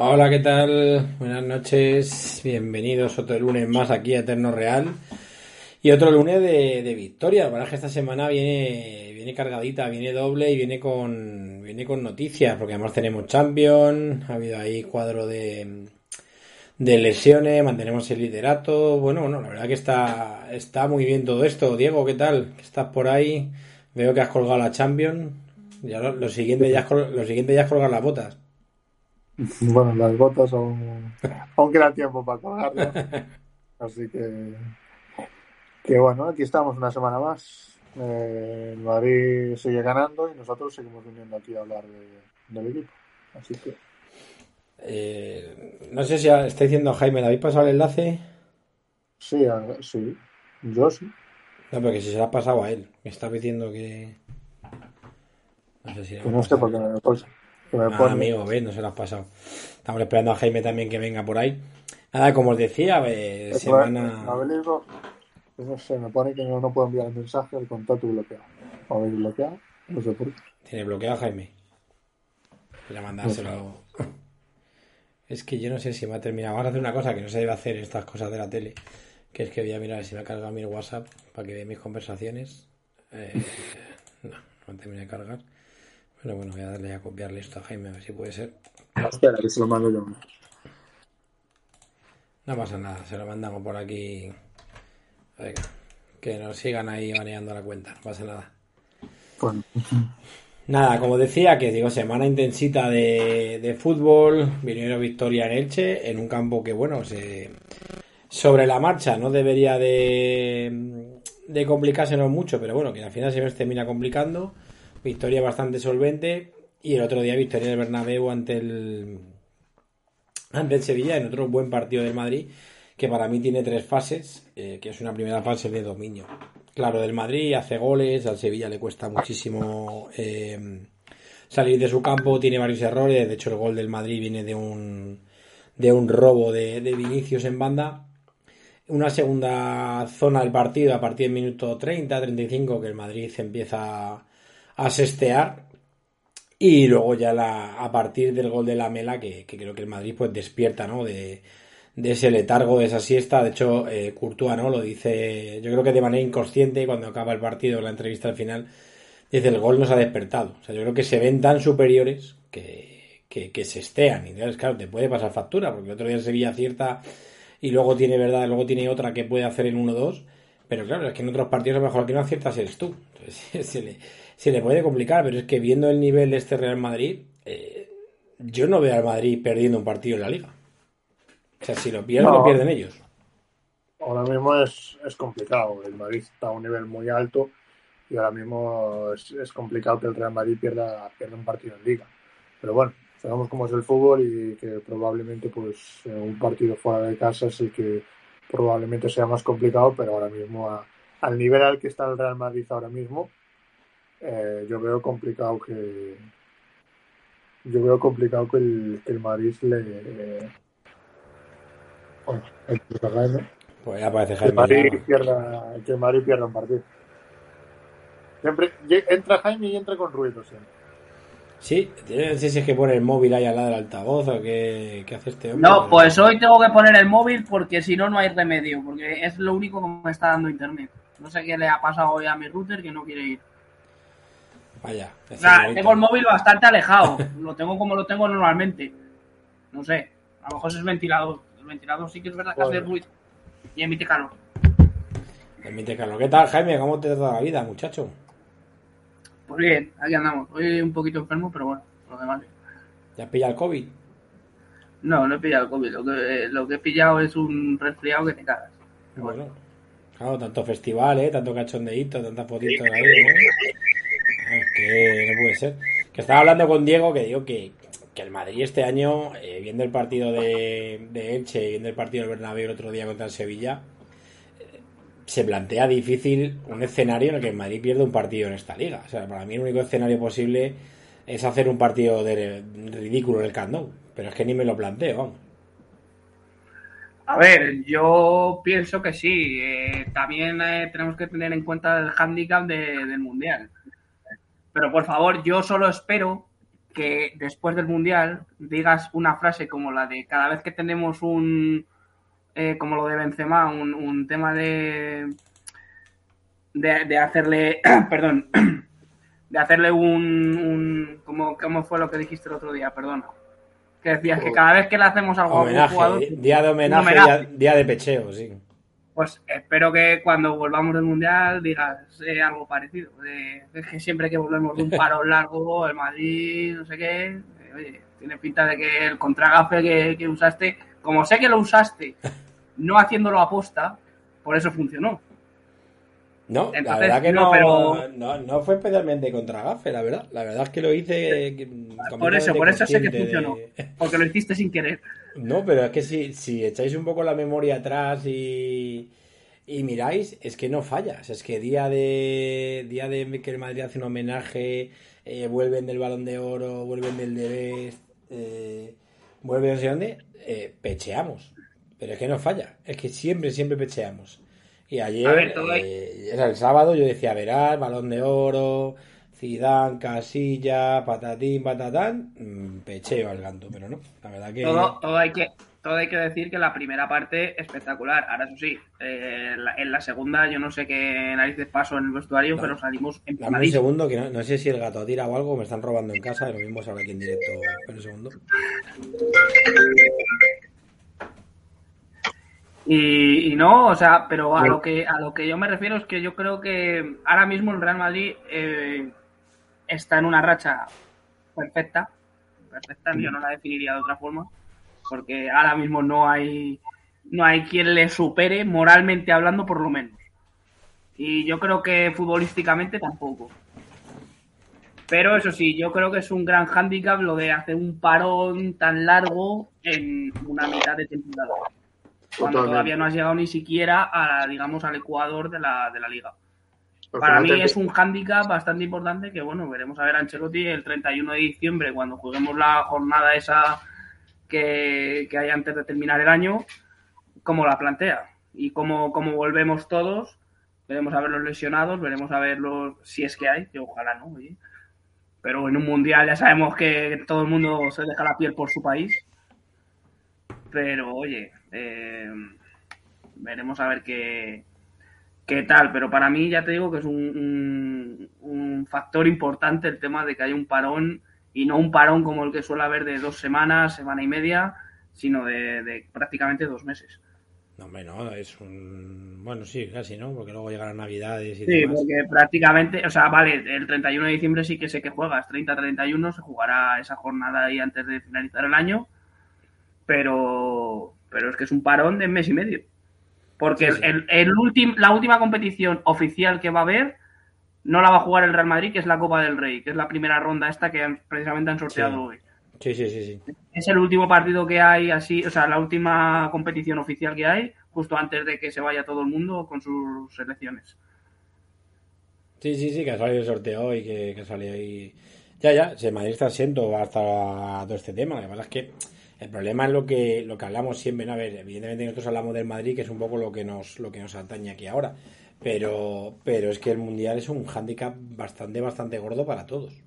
Hola, ¿qué tal? Buenas noches, bienvenidos otro lunes más aquí a Eterno Real y otro lunes de, victoria. La verdad que esta semana viene, viene cargadita, viene doble y viene con, viene con noticias, porque además tenemos Champions, ha habido ahí cuadro de, de lesiones, mantenemos el liderato. Bueno, bueno, la verdad que está, está muy bien todo esto. Diego, ¿qué tal? ¿Que ¿Estás por ahí? Veo que has colgado la Champions. Ya lo, lo siguiente ya col- lo siguiente ya es colgar las botas. Bueno, las botas aún, aún queda tiempo para colgarlas. Así que, que bueno, aquí estamos una semana más. Eh, el Madrid sigue ganando y nosotros seguimos viniendo aquí a hablar de- del equipo. Así que, Eh, no sé si está diciendo Jaime, ¿le habéis pasado el enlace? sí, a- sí, yo sí. No, porque si se lo ha pasado a él. Me está diciendo que. No sé si Que no sé por qué me pone. que me Ah, amigo, ves, no se lo has pasado. Estamos esperando a Jaime también que venga por ahí. Nada, como os decía, eh, Eso es, semana. Abel Isro, pues no sé, me pone que no, no puedo enviar el mensaje, el contacto bloqueado. ¿O bloqueado? No sé por qué. Tiene bloqueado a Jaime. Voy a mandárselo. Es que yo no sé si me ha terminado. Vamos a hacer una cosa que no se debe hacer en estas cosas de la tele. Que es que voy a mirar si me ha cargado mi WhatsApp para que vea mis conversaciones. Eh, no, no me termina de cargar. Pero bueno, voy a darle a copiarle esto a Jaime a ver si puede ser. Espera, que se lo mando yo. No pasa nada, se lo mandamos por aquí. Venga, que nos sigan ahí baneando la cuenta, no pasa nada. Bueno, Nada, como decía, que digo, semana intensita de, de fútbol, vinieron victoria en Elche, en un campo que, bueno, se, sobre la marcha no debería de, de complicársenos mucho, pero bueno, que al final se termina complicando. Victoria bastante solvente y el otro día victoria del Bernabéu ante el, ante el Sevilla en otro buen partido del Madrid, que para mí tiene tres fases, eh, que es una primera fase de dominio. Claro, del Madrid hace goles, al Sevilla le cuesta muchísimo eh, salir de su campo, tiene varios errores, de hecho el gol del Madrid viene de un, de un robo de, de Vinicius en banda. Una segunda zona del partido a partir del minuto 30, 35, que el Madrid empieza a sestear. Y luego ya la, a partir del gol de la Mela, que, creo que el Madrid pues despierta, ¿no? De, de ese letargo, de esa siesta. De hecho, eh, ¿no? Lo dice, yo creo que de manera inconsciente, cuando acaba el partido, la entrevista al final, dice, el gol nos ha despertado. O sea, yo creo que se ven tan superiores que, que, se estean. Y entonces, claro, te puede pasar factura, porque el otro día Sevilla acierta y luego tiene, ¿verdad? Luego tiene otra que puede hacer en 1-2. Pero claro, es que en otros partidos a lo mejor que no aciertas eres tú. Entonces, se le, se le puede complicar, pero es que viendo el nivel de este Real Madrid, eh, yo no veo al Madrid perdiendo un partido en la liga. O sea, si lo pierden, No. lo pierden ellos. ahora mismo es, es complicado. El Madrid está a un nivel muy alto y ahora mismo es, es complicado que el Real Madrid pierda, pierda un partido en liga. Pero bueno, sabemos cómo es el fútbol y que probablemente pues un partido fuera de casa el que probablemente sea más complicado, pero ahora mismo a- al nivel al que está el Real Madrid ahora mismo, eh, yo veo complicado que yo veo complicado que el, que el Madrid le eh, bueno, el- Pues ya parece que Jaime. Madrid ya. pierda, que el Madrid pierda un partido. Siempre entra Jaime y entra con ruido siempre. Sí, no sé si es que pone el móvil ahí al lado del altavoz o qué, qué hace este hombre. No, pues hoy tengo que poner el móvil porque si no, no hay remedio. Porque es lo único que me está dando internet. No sé qué le ha pasado hoy a mi router que no quiere ir. Vaya. Tengo el móvil bastante alejado. Lo tengo como lo tengo normalmente. No sé. A lo mejor es el ventilador. El ventilador sí que es verdad que hace ruido. Y emite calor. Permite, Carlos. ¿Qué tal, Jaime? ¿Cómo te trata la vida, muchacho? Pues bien, aquí andamos. Hoy un poquito enfermo, pero bueno, lo demás bien. ¿Ya has pillado el COVID? No, no he pillado el COVID. Lo que, lo que he pillado es un resfriado que te cagas. Bueno. Bueno, claro, tanto festival, ¿eh? Tanto cachondeíto, tantas fotitos ahí, ¿eh? Que no puede ser. Que estaba hablando con Diego que digo que, que el Madrid este año, eh, viendo el partido de, de Elche y viendo el partido del Bernabéu el otro día contra el Sevilla, eh, se plantea difícil un escenario en el que el Madrid pierde un partido en esta liga. O sea, para mí el único escenario posible es hacer un partido de ridículo en el Camp. Pero es que ni me lo planteo, vamos. A ver, yo pienso que sí. Eh, también tenemos que tener en cuenta el hándicap de- del Mundial. Pero por favor, yo solo espero que después del Mundial digas una frase como la de cada vez que tenemos un, eh, como lo de Benzema, un, un tema de, de, de hacerle, perdón, de hacerle un, un ¿cómo, ¿cómo fue lo que dijiste el otro día? Perdona. Que decías que cada vez que le hacemos algo a Homenaje, jugador, día de homenaje. Día, día de pecheo, sí. Pues espero que cuando volvamos del Mundial digas eh, algo parecido. De, es que siempre que volvemos de un paro largo, el Madrid, no sé qué, eh, oye, tiene pinta de que el contragafe que, que usaste, como sé que lo usaste no haciéndolo aposta, por eso funcionó. No, la verdad que no, no, pero- no, no fue especialmente contra Gafe, la verdad. La verdad es que lo hice. eh, Por eso, por eso sé que funcionó. de- Porque lo hiciste sin querer. No, pero es que si, si echáis un poco la memoria atrás y, y miráis, es que no fallas. Es que día de día de que el Madrid hace un homenaje, eh, vuelven del Balón de Oro, vuelven del de eh, vuelven no sé dónde, eh, pecheamos. Pero es que no falla. Es que siempre, siempre pecheamos. Y ayer, ver, eh, era el sábado, yo decía, verás, Balón de Oro, Zidane, Casilla, patatín, patatán, mm, pecheo al ganto, pero no. La verdad que... Todo, todo hay que todo hay que decir que la primera parte espectacular. Ahora eso sí, eh, la- en la segunda yo no sé qué narices pasó en el vestuario, No. pero salimos Dame un segundo, que no, no sé si el gato ha tirado algo o me están robando en casa, lo mismo ahora aquí en directo. Espera un segundo. Y, y no, o sea, pero a lo que a lo que yo me refiero es que yo creo que ahora mismo el Real Madrid eh, está en una racha perfecta, perfecta, yo no la definiría de otra forma, porque ahora mismo no hay no hay quien le supere moralmente hablando por lo menos. Y yo creo que futbolísticamente tampoco. Pero eso sí, yo creo que es un gran hándicap lo de hacer un parón tan largo en una mitad de temporada cuando Totalmente. todavía no has llegado ni siquiera a, digamos, al ecuador de la, de la liga. Para Al final mí te- es un hándicap bastante importante que, bueno, veremos a ver a Ancelotti el 31 de diciembre cuando juguemos la jornada esa que, que hay antes de terminar el año, cómo la plantea y cómo, cómo volvemos todos. Veremos a ver los lesionados, veremos a ver los, si es que hay, que ojalá no, oye. Pero en un mundial ya sabemos que todo el mundo se deja la piel por su país. Pero oye, eh, veremos a ver qué, qué tal. Pero para mí ya te digo que es un, un- un factor importante el tema de que haya un parón y no un parón como el que suele haber de dos semanas, semana y media, sino de, de prácticamente dos meses. No, hombre, no, es un. Bueno, sí, casi, ¿no? Porque luego llegarán Navidades y Sí, demás. porque prácticamente, o sea, vale, el 31 de diciembre sí que sé que juegas, 30-31 se jugará esa jornada ahí antes de finalizar el año, pero, pero es que es un parón de mes y medio. Porque Sí, sí. el, el ultim- la última competición oficial que va a haber no la va a jugar el Real Madrid, que es la Copa del Rey, que es la primera ronda esta que han- precisamente han sorteado Sí. hoy. Sí, sí, sí, sí. Es el último partido que hay así, o sea, la última competición oficial que hay, justo antes de que se vaya todo el mundo con sus selecciones. Sí, sí, sí, que ha salido el sorteo y que, que salió ahí. Ya, ya, se Madrid está asiento hasta todo este tema. Lo que pasa es que el problema es lo que, lo que hablamos siempre. ¿no? A ver, evidentemente nosotros hablamos del Madrid, que es un poco lo que nos, lo que nos atañe aquí ahora. Pero, pero es que el Mundial es un hándicap bastante, bastante gordo para todos.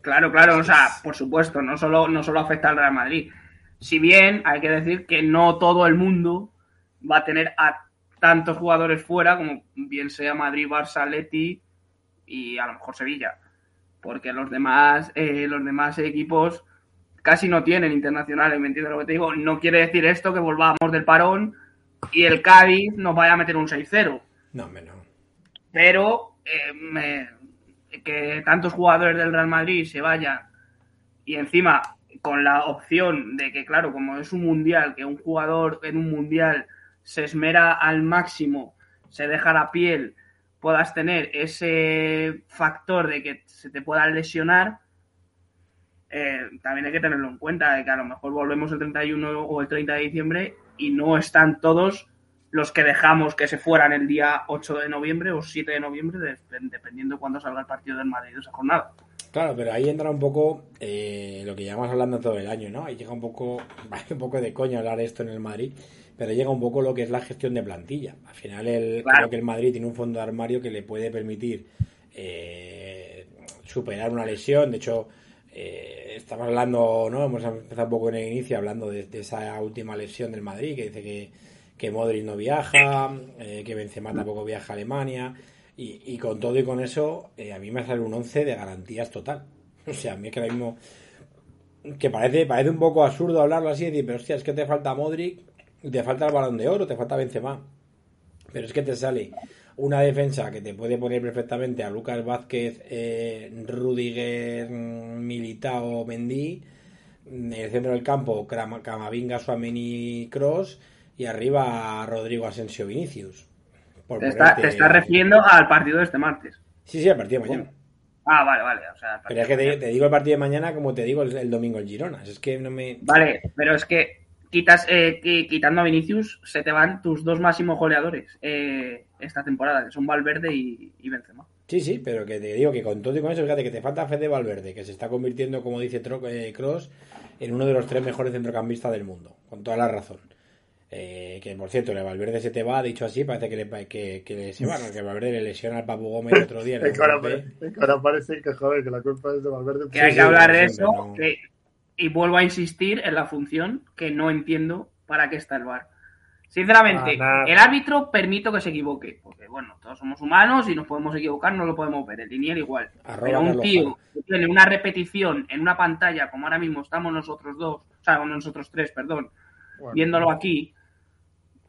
Claro, claro, o sea, por supuesto, no solo, no solo afecta al Real Madrid. Si bien hay que decir que no todo el mundo va a tener a tantos jugadores fuera como bien sea Madrid, Barça, Leti y a lo mejor Sevilla. Porque los demás, eh, los demás equipos casi no tienen internacionales, ¿me entiendes lo que te digo? No quiere decir esto que volvamos del parón y el Cádiz nos vaya a meter un 6-0 No, no. pero eh, me- que tantos jugadores del Real Madrid se vayan y encima con la opción de que, claro, como es un mundial, que un jugador en un mundial se esmera al máximo, se deja la piel, puedas tener ese factor de que se te puedan lesionar, eh, también hay que tenerlo en cuenta, de que a lo mejor volvemos el 31 o el 30 de diciembre y no están todos los que dejamos que se fueran el día 8 de noviembre o 7 de noviembre, de- dependiendo cuándo salga el partido del Madrid de esa jornada. Claro, pero ahí entra un poco eh, lo que llevamos hablando todo el año, ¿no? Ahí llega un poco, un poco de coña hablar esto en el Madrid, pero llega un poco lo que es la gestión de plantilla. Al final el, Claro. creo que el Madrid tiene un fondo de armario que le puede permitir eh, superar una lesión. De hecho, eh, estamos hablando, ¿no? Hemos empezado un poco en el inicio hablando de, de esa última lesión del Madrid, que dice que, que Modric no viaja, eh, que Benzema tampoco viaja a Alemania. Y, y con todo y con eso, eh, a mí me sale un 11 de garantías total. O sea, a mí es que ahora mismo. Que parece, parece un poco absurdo hablarlo así y decir, pero hostia, es que te falta Modric, te falta el balón de oro, te falta Benzema. Pero es que te sale una defensa que te puede poner perfectamente a Lucas Vázquez, eh, Rudiger, Militao, Mendy. En el centro del campo, Camavinga, Suameni, Cross. Y arriba Rodrigo Asensio Vinicius. Te, está- te estás refiriendo al partido de este martes. Sí, sí, al partido de mañana. Ah, vale, vale. O sea, Pero es que te, te digo el partido de mañana como te digo el, el domingo el Girona. Es que no me. Vale, pero es que quitas, eh, qui- quitando a Vinicius, se te van tus dos máximos goleadores eh, esta temporada, que son Valverde y, y Benzema. Sí, sí, pero que te digo que con todo y con eso, fíjate que te falta Fede Valverde, que se está convirtiendo, como dice Cross, en uno de los tres mejores centrocampistas del mundo, con toda la razón. Eh, que por cierto, el Valverde se te va, dicho así, parece que, le, que, que se va, ¿no? que Valverde le lesiona al Papu Gómez el otro día. en el Es que ahora, ahora parece que, joder, que la culpa es de Valverde. Que hay sí, que hablar de eso no. que- y vuelvo a insistir en la función que no entiendo para qué está el VAR. Sinceramente, Ah, el árbitro permito que se equivoque, porque bueno, todos somos humanos y nos podemos equivocar, no lo podemos ver, el linier igual. Arroba Pero un tío que tiene una repetición en una pantalla, como ahora mismo estamos nosotros dos, o sea, nosotros tres, perdón, Bueno, viéndolo aquí,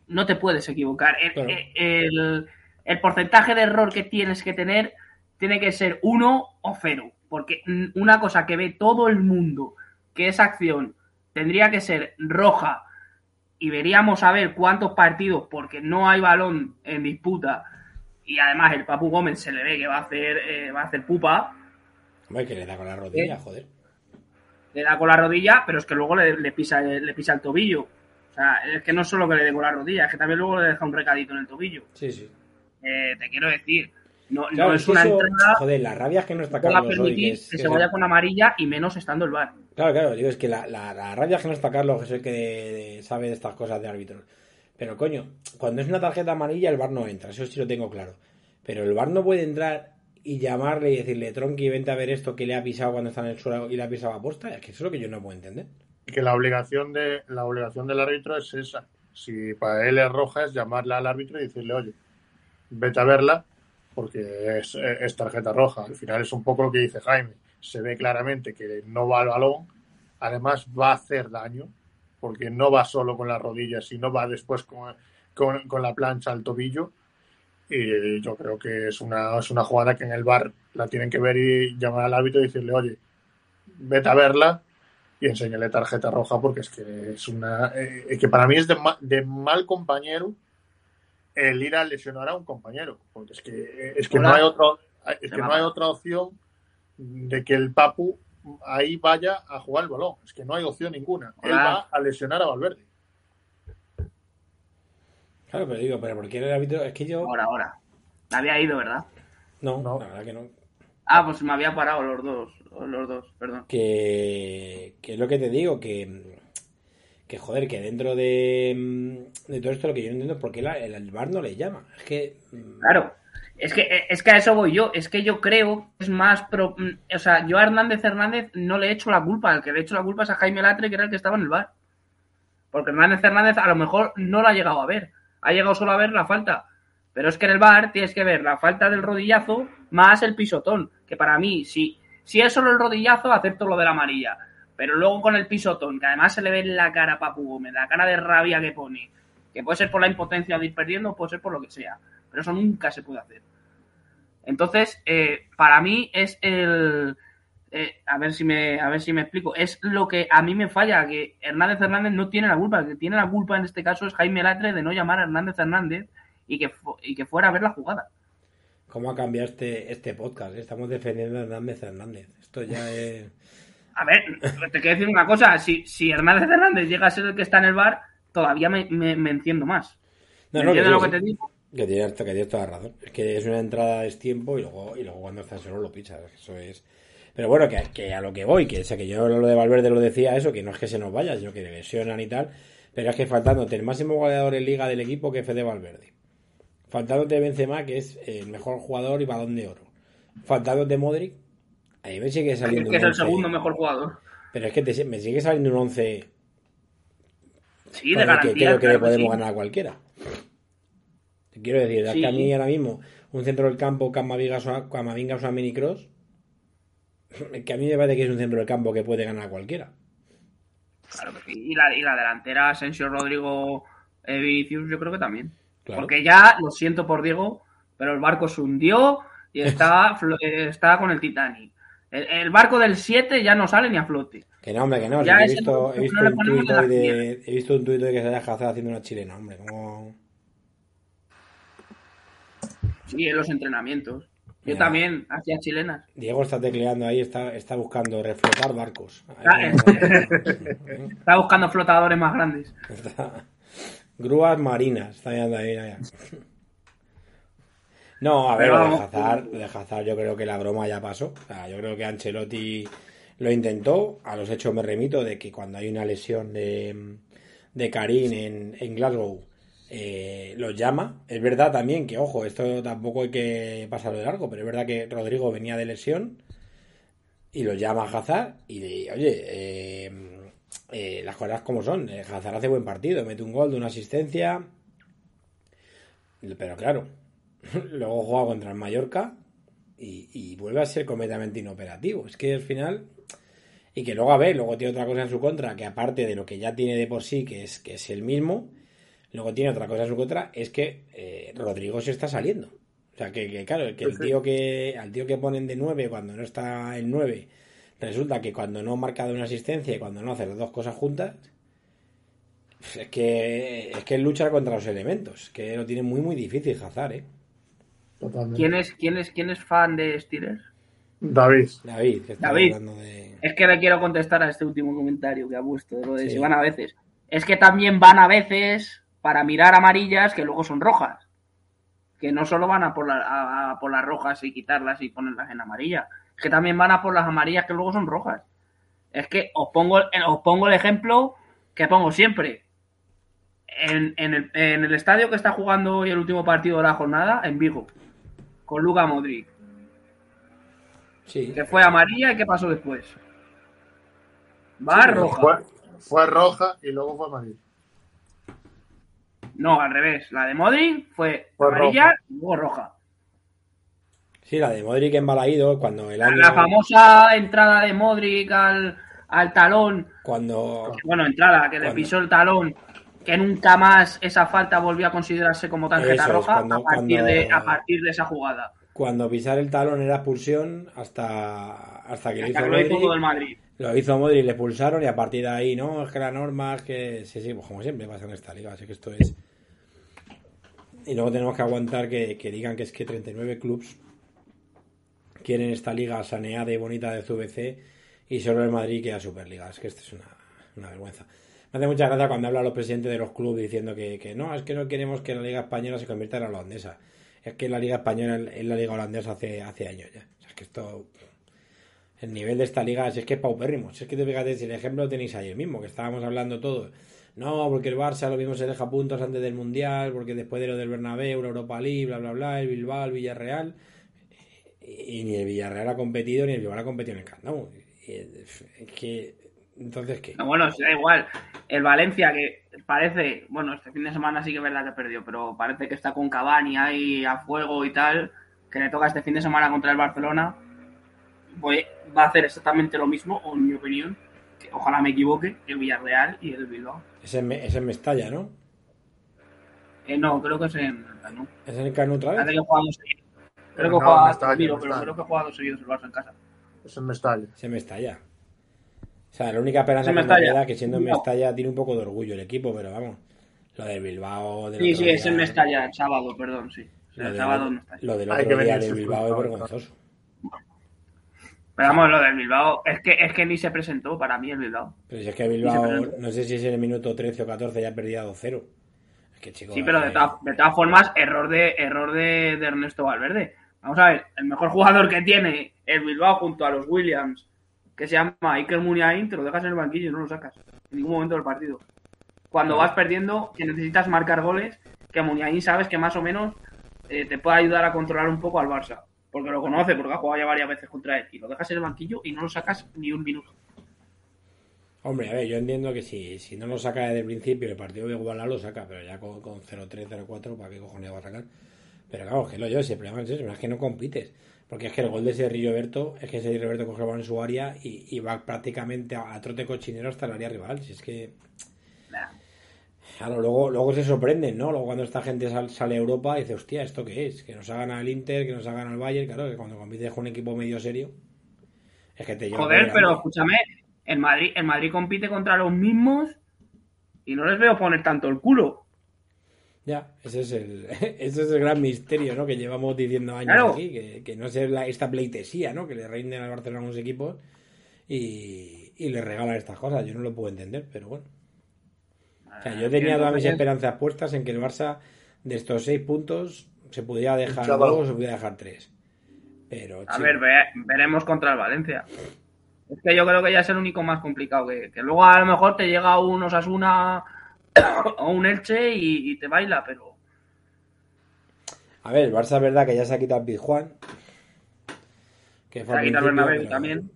no te puedes equivocar. El, Claro. el- el porcentaje de error que tienes que tener tiene que ser uno o cero. Porque una cosa que ve todo el mundo, que esa acción tendría que ser roja y veríamos a ver cuántos partidos, porque no hay balón en disputa, y además el Papu Gómez se le ve que va a hacer, eh, va a hacer pupa, Hombre, que le da con la rodilla, ¿Eh? joder. le da con la rodilla, pero es que luego le, le pisa, le pisa el tobillo. O sea, es que no solo que le dé con la rodilla, es que también luego le deja un recadito en el tobillo. Sí, sí. Eh, te quiero decir, no, Claro, no es una eso- entrada Joder, la rabia es que no está que va a Carlos hoy. permitir Que, se vaya con amarilla y menos estando el bar. Claro, claro, digo, es que la, la, la rabia es que no está Carlos, que es el que de- de- sabe de estas cosas de árbitros. Pero coño, cuando es una tarjeta amarilla, el bar no entra, eso sí lo tengo claro. Pero el bar no puede entrar y llamarle y decirle, Tronqui, vente a ver esto que le ha pisado cuando está en el suelo y le ha pisado a posta. Es que eso es lo que yo no puedo entender. que la obligación de la obligación del árbitro es esa. Si para él es roja es llamarle al árbitro y decirle, oye, vete a verla porque es, es tarjeta roja. Al final es un poco lo que dice Jaime. Se ve claramente que no va al balón, además va a hacer daño porque no va solo con las rodillas, sino va después con, con, con la plancha al tobillo. Y yo creo que es una, es una jugada que en el bar la tienen que ver y llamar al árbitro y decirle, oye, vete a verla y enséñale tarjeta roja porque es que es una eh, que para mí es de mal compañero el ir a lesionar a un compañero porque es que es que no hay otro es que no hay otra opción de que el Papu ahí vaya a jugar el balón es que no hay opción ninguna él va a lesionar a Valverde Claro, pero digo, pero ¿por qué el árbitro? Es que yo. Ahora, ahora. Me había ido, ¿verdad? No, No. la verdad que no. Ah, pues me había parado los dos. Los dos, perdón. Que, que es lo que te digo, que, que joder, que dentro de, de todo esto lo que yo no entiendo es por qué la- el, bar no le llama. Es que. mm, Claro. Es que, es que a eso voy yo. Es que yo creo que es más. pro- mm, o sea, yo a Hernández Hernández no le he hecho la culpa. El que le he hecho la culpa es a Jaime Latre, que era el que estaba en el bar. Porque Hernández Hernández a lo mejor no lo ha llegado a ver. Ha llegado solo a ver la falta. Pero es que en el bar tienes que ver la falta del rodillazo más el pisotón. Que para mí, si, si es solo el rodillazo, acepto lo de la amarilla. Pero luego con el pisotón, que además se le ve en la cara a Papu Gómez, la cara de rabia que pone, que puede ser por la impotencia de ir perdiendo, puede ser por lo que sea. Pero eso nunca se puede hacer. Entonces, eh, para mí es el. eh, a ver si me a ver si me explico. Es lo que a mí me falla, que Hernández Hernández no tiene la culpa. El que tiene la culpa en este caso es Jaime Latre de no llamar a Hernández Hernández y que, y que fuera a ver la jugada. ¿Cómo ha cambiado este, este podcast? Estamos defendiendo a Hernández Hernández. Esto ya es. A ver, te quiero decir una cosa. Si, si Hernández Hernández llega a ser el que está en el bar, todavía me, me, me enciendo más. No, ¿Me no, entiendes lo que te digo? Que tienes, que tienes toda la razón. Es que es una entrada de tiempo y luego, y luego cuando estás solo lo pichas. Eso es. Pero bueno, que, que a lo que voy, que, o sea, que yo lo de Valverde lo decía eso, que no es que se nos vaya, sino que le lesionan y tal. Pero es que faltándote el máximo goleador en liga del equipo que es Fede Valverde. Faltándote Benzema, que es el mejor jugador y balón de oro. Faltándote Modric, ahí me sigue saliendo Que es el 11. segundo mejor jugador. Pero es que te- me sigue saliendo un 11 Sí, de el que garantía. creo que le que podemos sí. ganar a cualquiera. Te quiero decir, Sí. que a mí ahora mismo un centro del campo Camavinga o Mini Cross, que a mí me parece que es un centro del campo que puede ganar a cualquiera. Claro. Y la, y la delantera, Asensio, Rodrigo, eh, Vinicius, yo creo que también. Claro. Porque ya, lo siento por Diego, pero el barco se hundió y está, eh, está con el Titanic. El, el barco del 7 ya no sale ni a flote. Que no, hombre, que no. si he, visto, he, un tuit hoy de, he visto un tuit hoy que se haya Hazard haciendo una chilena, hombre. Como... Sí, en los entrenamientos. Yo también hacía chilenas. Diego está tecleando ahí, está, está buscando reflotar barcos. Ah, Estaba buscando flotadores más grandes. Está- Grúas marinas, está mirando ahí. mira, mira. No, a ver, lo de. Hazard, lo de Hazard yo creo que la broma ya pasó. O sea, yo creo que Ancelotti lo intentó. A los hechos me remito de que cuando hay una lesión de, de Karim en, en Glasgow, eh, los llama. Es verdad también que, ojo, esto tampoco hay que pasarlo de largo, pero es verdad que Rodrigo venía de lesión y lo llama a Hazard y le oye, eh, eh, las cosas como son. Eh, Hazard hace buen partido, mete un gol de una asistencia. Pero claro, luego juega contra el Mallorca y, y vuelve a ser completamente inoperativo. Es que al final. Y que luego, a ver, luego tiene otra cosa en su contra, que aparte de lo que ya tiene de por sí, que es, que es el mismo, luego tiene otra cosa en su contra, es que eh, Rodrigo se está saliendo. O sea, que, que, claro, que el tío que, al tío que ponen de 9 cuando no está en 9, resulta que cuando no marca de una asistencia y cuando no hace las dos cosas juntas, es que es que lucha contra los elementos, que lo tiene muy muy difícil Hazard, ¿eh? Totalmente. ¿Quién es, quién es, quién es fan de Steelers? David. David, que está David. hablando de... Es que le quiero contestar a este último comentario que ha puesto, de lo de Sí. si van a veces. Es que también van a veces para mirar amarillas que luego son rojas. Que no solo van a por, la- a- a por las rojas y quitarlas y ponerlas en amarilla. Es que también van a por las amarillas que luego son rojas. Es que os pongo, os pongo el ejemplo que pongo siempre. En, en el, en el estadio que está jugando hoy el último partido de la jornada, en Vigo, con Luka Modric, Sí, que fue amarilla y qué pasó después. Va Sí, roja. Fue, fue roja y luego fue amarilla. No, al revés. La de Modric fue, Fue amarilla roja. y luego roja. sí, la de Modric en Balaído, cuando el La, año... la famosa entrada de Modric al, al talón. Cuando... Bueno, entrada, que le Cuando- pisó el talón. Que nunca más esa falta volvió a considerarse como tarjeta Eso es, roja cuando- a, partir cuando- de, a partir de esa jugada. Cuando pisar el talón era expulsión hasta, hasta que lo hizo Hasta lo hizo todo el. Madrid. Lo hizo Modric, le expulsaron y a partir de ahí, no, es que la norma es que... Sí, sí, pues como siempre pasa en esta liga, así que esto es... Y luego tenemos que aguantar que, que digan que es que 39 clubs quieren esta liga saneada y bonita de CVC y solo el Madrid queda Superliga. Es que esto es una, una vergüenza. Me hace mucha gracia cuando hablan los presidentes de los clubes diciendo que, que no, es que no queremos que la liga española se convierta en la holandesa. Es que la liga española es la liga holandesa hace, hace años ya. O sea, es que esto... El nivel de esta liga si es que es paupérrimo. Si es que te fíjate, si el ejemplo lo tenéis ayer mismo, que estábamos hablando todos. No, porque el Barça lo mismo se deja puntos antes del Mundial, porque después de lo del Bernabéu, la Europa League, bla, bla, bla, el Bilbao, el Villarreal. Y, ni el Villarreal ha competido, ni el Bilbao ha competido en el Camp es que... Entonces, ¿qué? No, bueno, da igual. El Valencia, que parece, bueno, este fin de semana sí que es verdad que perdió, pero parece que está con Cavani ahí a fuego y tal, que le toca este fin de semana contra el Barcelona, pues va a hacer exactamente lo mismo, o en mi opinión, que ojalá me equivoque, el Villarreal y el Bilbao. Es en, Me- es en Mestalla, ¿no? Eh, no, creo que es en ¿no? ¿Es en el Cano otra vez? que juega dos seguidos. Creo que No, juega, Mestalla, miro, pero Mestalla. creo que juega dos seguidos el Barça en casa. Es en Mestalla. Es en Mestalla. O sea, la única esperanza Es que me queda que siendo en. Mestalla tiene un poco de orgullo el equipo, pero vamos. Lo del Bilbao... Del Sí, sí, es en Mestalla, el sábado, perdón, sí. Lo, el del- sábado en Mestalla. lo del otro que día sus Bilbao es vergonzoso. Pero vamos, lo del Bilbao, es que, es que ni se presentó para mí el Bilbao. Pero si es que Bilbao, no sé si es en el minuto 13 o 14 ya ha perdido 2-0. Es que, chicos. Sí, pero de, todas- de todas formas, error de error de, de Ernesto Valverde. Vamos a ver, el mejor jugador que tiene el Bilbao junto a los Williams, que se llama Iker Muniain, te lo dejas en el banquillo y no lo sacas en ningún momento del partido. Cuando vas perdiendo, que necesitas marcar goles, que Muniain sabes que más o menos eh, te puede ayudar a controlar un poco al Barça. Porque lo conoce, porque ha jugado ya varias veces contra él. Y lo dejas en el banquillo y no lo sacas ni un minuto. Hombre, a ver, yo entiendo que si, si no lo saca desde el principio, el partido de igualar lo saca, pero ya con, con 0-3, 0-4, ¿para qué cojones va a sacar? Pero claro, que lo yo, si el problema es eso, es que no compites. Porque es que el gol de ese Roberto, es que ese Roberto coge el balón en su área y, y va prácticamente a, a trote cochinero hasta el área rival. Si es que. Nah. Claro, luego, luego se sorprenden, ¿no? Luego cuando esta gente sal- sale a Europa dice, hostia, ¿esto qué es? Que nos hagan al Inter, que nos hagan al Bayern, claro, que cuando compites con un equipo medio serio, es que te lleva Joder, pero escúchame, el Madrid, el Madrid compite contra los mismos y no les veo poner tanto el culo. Ya, ese es el, ese es el gran misterio, ¿no? Que llevamos diciendo años Claro. aquí, que, que no es la- esta pleitesía, ¿no? Que le rinden al Barcelona a unos equipos y, y le regalan estas cosas. Yo no lo puedo entender, pero bueno. O sea, yo tenía todas mis esperanzas puestas en que el Barça, de estos seis puntos, se pudiera dejar dos o se pudiera dejar tres. Pero, A chico, ver, ve- veremos contra el Valencia. Es que yo creo que ya es el único más complicado. Que, que luego a lo mejor te llega un Osasuna o un Elche y, y te baila, pero. a ver, el Barça es verdad que ya se ha quitado el Pizjuán. Que Se ha al quitado el Bernabéu también.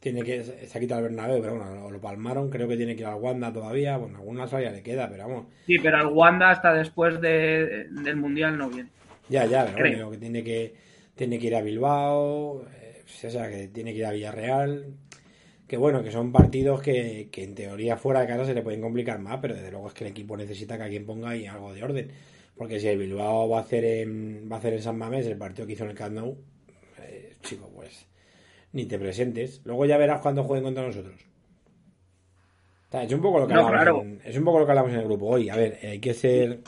Tiene que, se ha quitado el Bernabéu, pero bueno, lo, lo palmaron. Creo que tiene que ir al Wanda todavía. Bueno, alguna salida le queda, pero vamos. Sí, pero el Wanda hasta después de- del Mundial no viene. Ya, ya, pero Creo. bueno, que tiene que tiene que ir a Bilbao, eh, o sea, que tiene que ir a Villarreal. Que bueno, que son partidos que, que en teoría fuera de casa se le pueden complicar más, pero desde luego es que el equipo necesita que alguien ponga ahí algo de orden. Porque si el Bilbao va a hacer en, va a hacer en San Mamés el partido que hizo en el Camp Nou, eh, chico, pues ni te presentes. Luego ya verás cuando jueguen contra nosotros. O sea, es un poco lo que No, hablamos claro. en- es un poco lo que hablamos en el grupo hoy. A ver, hay que ser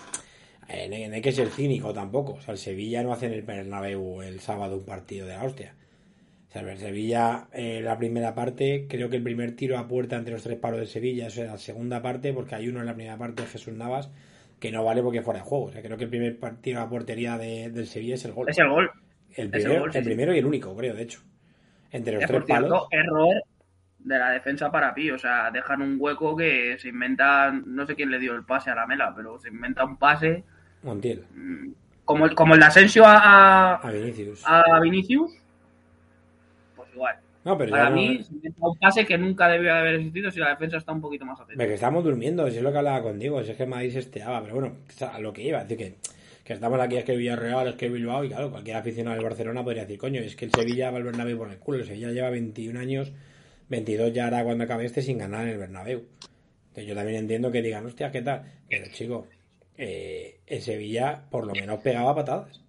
eh, no hay que ser cínico tampoco. O sea, el Sevilla no hace en el Bernabéu el sábado un partido de la hostia. Sea, el Sevilla, eh, la primera parte, creo que el primer tiro a puerta entre los tres palos de Sevilla, eso es la segunda parte, porque hay uno en la primera parte de Jesús Navas que no vale porque fuera de juego. O sea, creo que el primer tiro a portería de- del Sevilla es el gol. Es el gol. El primero, gol, sí, el sí. primero y el único, creo, de hecho. Entre los Es, tres por cierto, palos. error de la defensa para Pi. O sea, dejan un hueco que se inventa. No sé quién le dio el pase a la mela, pero se inventa un pase. Montiel, mm, Como el, como el de Asensio a, a Vinicius. a Vinicius. Igual. No, pero Para no- mí, inventa un pase que nunca debió de haber existido si la defensa está un poquito más atenta. Ve que estamos durmiendo, si es lo que hablaba contigo, si es que el Madrid se esteaba, pero bueno, a lo que iba, es decir, que, que estamos aquí, es que Villarreal, es que Bilbao, y claro, cualquier aficionado del Barcelona podría decir, coño, es que el Sevilla va al Bernabéu por el culo, el Sevilla lleva 21 años, 22 ya hará cuando acabe este sin ganar en el Bernabéu. Entonces yo también entiendo que digan, hostia, ¿qué tal? Pero chico, eh, el Sevilla por lo menos pegaba patadas.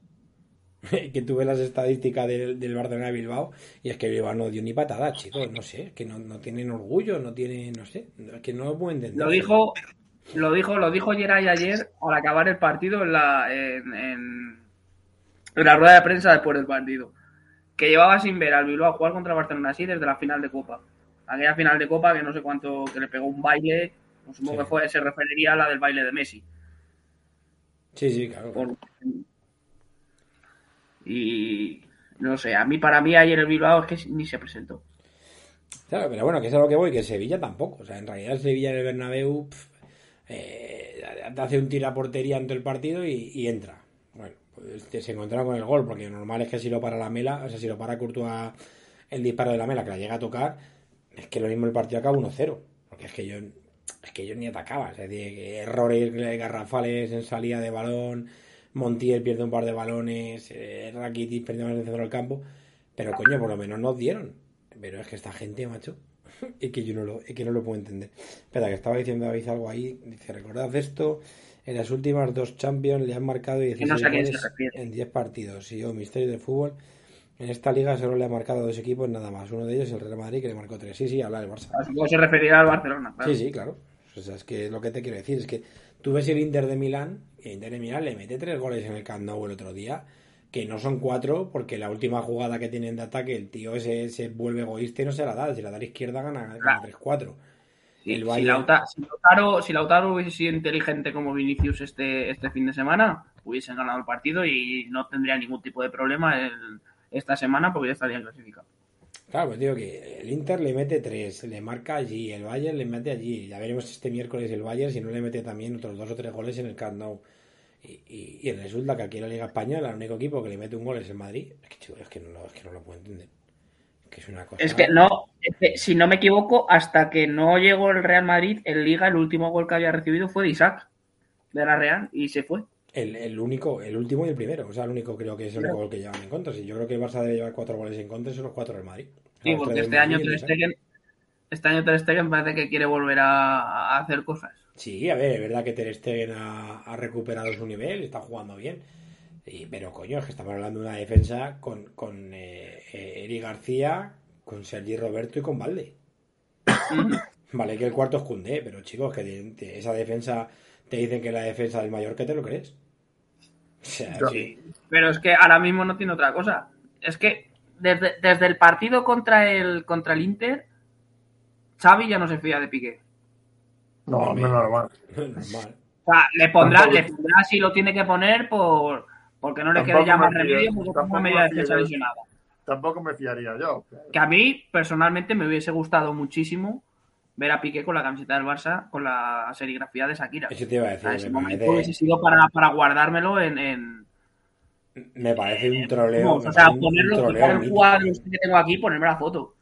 que tuve las estadísticas del, del Barcelona Bilbao y es que Bilbao no dio ni patadas, chicos, no sé, es que no, no tienen orgullo, no tienen, no sé, es que no lo puedo entender. Lo dijo, lo dijo, lo dijo Geray ayer al acabar el partido en la, en, en- en la rueda de prensa después del partido. Que llevaba sin ver al Bilbao jugar contra el Barcelona así desde la final de Copa. Aquella final de Copa que no sé cuánto, que le pegó un baile, supongo Sí. que fue, se referiría a la del baile de Messi. Sí, sí, claro. Por- Y no sé, a mí para mí ayer el Bilbao es que ni se presentó. Claro, pero bueno, que es a lo que voy, que Sevilla tampoco. O sea, en realidad Sevilla en el Bernabéu pf, eh, hace un tiro a portería ante el partido y, entra. Bueno, pues se encontraron con el gol, porque lo normal es que si lo para la mela, o sea, si lo para Courtois el disparo de la mela, que la llega a tocar, es que lo mismo el partido acaba 1-0. Porque es que yo es que yo ni atacaba. Es decir, errores garrafales en salida de balón, Montiel pierde un par de balones, eh, Rakitic perdió más en el centro del campo. Pero coño, por lo menos nos dieron. Pero es que esta gente, macho, es que yo no lo, es que no lo puedo entender. Espera, que estaba diciendo David algo ahí. Dice, recordad esto, en las últimas dos Champions le han marcado 16 no sé goles refiere. en 10 partidos. Y yo, misterio del fútbol, en esta liga solo le ha marcado dos equipos nada más. Uno de ellos el Real Madrid, que le marcó tres. Sí, sí, habla del Barça. Supongo se referirá al Barcelona. claro. Sí, sí, claro. O sea, es que lo que te quiero decir es que tú ves el Inter de Milán, y el Inter de Milán le mete tres goles en el Camp Nou el otro día, que no son cuatro, porque la última jugada que tienen de ataque, el tío ese se vuelve egoísta y no se la da. Si la da a la izquierda, gana, gana Claro. 3-4. Si, El si Lautaro, si Lautaro hubiese sido inteligente como Vinicius este, este fin de semana, hubiesen ganado el partido y no tendría ningún tipo de problema el- esta semana porque ya estarían clasificados. Claro, pues digo que el Inter le mete tres, le marca allí, el Bayern le mete allí. Ya veremos este miércoles el Bayern si no le mete también otros dos o tres goles en el Camp. Y, resulta que aquí en la Liga Española el único equipo que le mete un gol es el Madrid. Es que, chico, es que, no, es que no lo puedo entender. Que es una cosa... Es que no, es si no me equivoco, hasta que no llegó el Real Madrid en Liga, el último gol que había recibido fue de Isaac, de la Real, y se fue. El, el único, el último y el primero. O sea, el único creo que es el único gol que llevan en contra. Si yo creo que el Barça debe llevar cuatro goles en contra y son los cuatro del Madrid. Sí, porque este año Ter Isaac. Stegen, este año Ter Stegen parece que quiere volver a, a hacer cosas. Sí, a ver, es verdad que Ter Stegen ha, ha recuperado su nivel, está jugando bien. Y- pero coño, es que estamos hablando de una defensa con, con eh, eh, Eri García, con Sergi Roberto y con Valde. Vale que el cuarto es pero chicos, que de- de esa defensa te dicen que es la defensa del mayor que te lo crees. O sea, Ya. sí. Pero es que ahora mismo no tiene otra cosa. Es que desde, desde el partido contra el, contra el Inter, Xavi ya no se fía de Piqué. No, no es normal. normal. O sea, le pondrá, Tampoco- le pondrá si lo tiene que poner por porque no le quede ya más remedio porque tampoco una media me defensa lesionada. Tampoco me fiaría yo. Que a mí, personalmente, me hubiese gustado muchísimo ver a Piqué con la camiseta del Barça, con la serigrafía de Shakira. Eso te iba a decir, ese me momento hubiese parece, sido para, para guardármelo en, en- me parece un troleo. o sea, ponerlo, quitar el cuadro este que tengo aquí y ponerme la foto.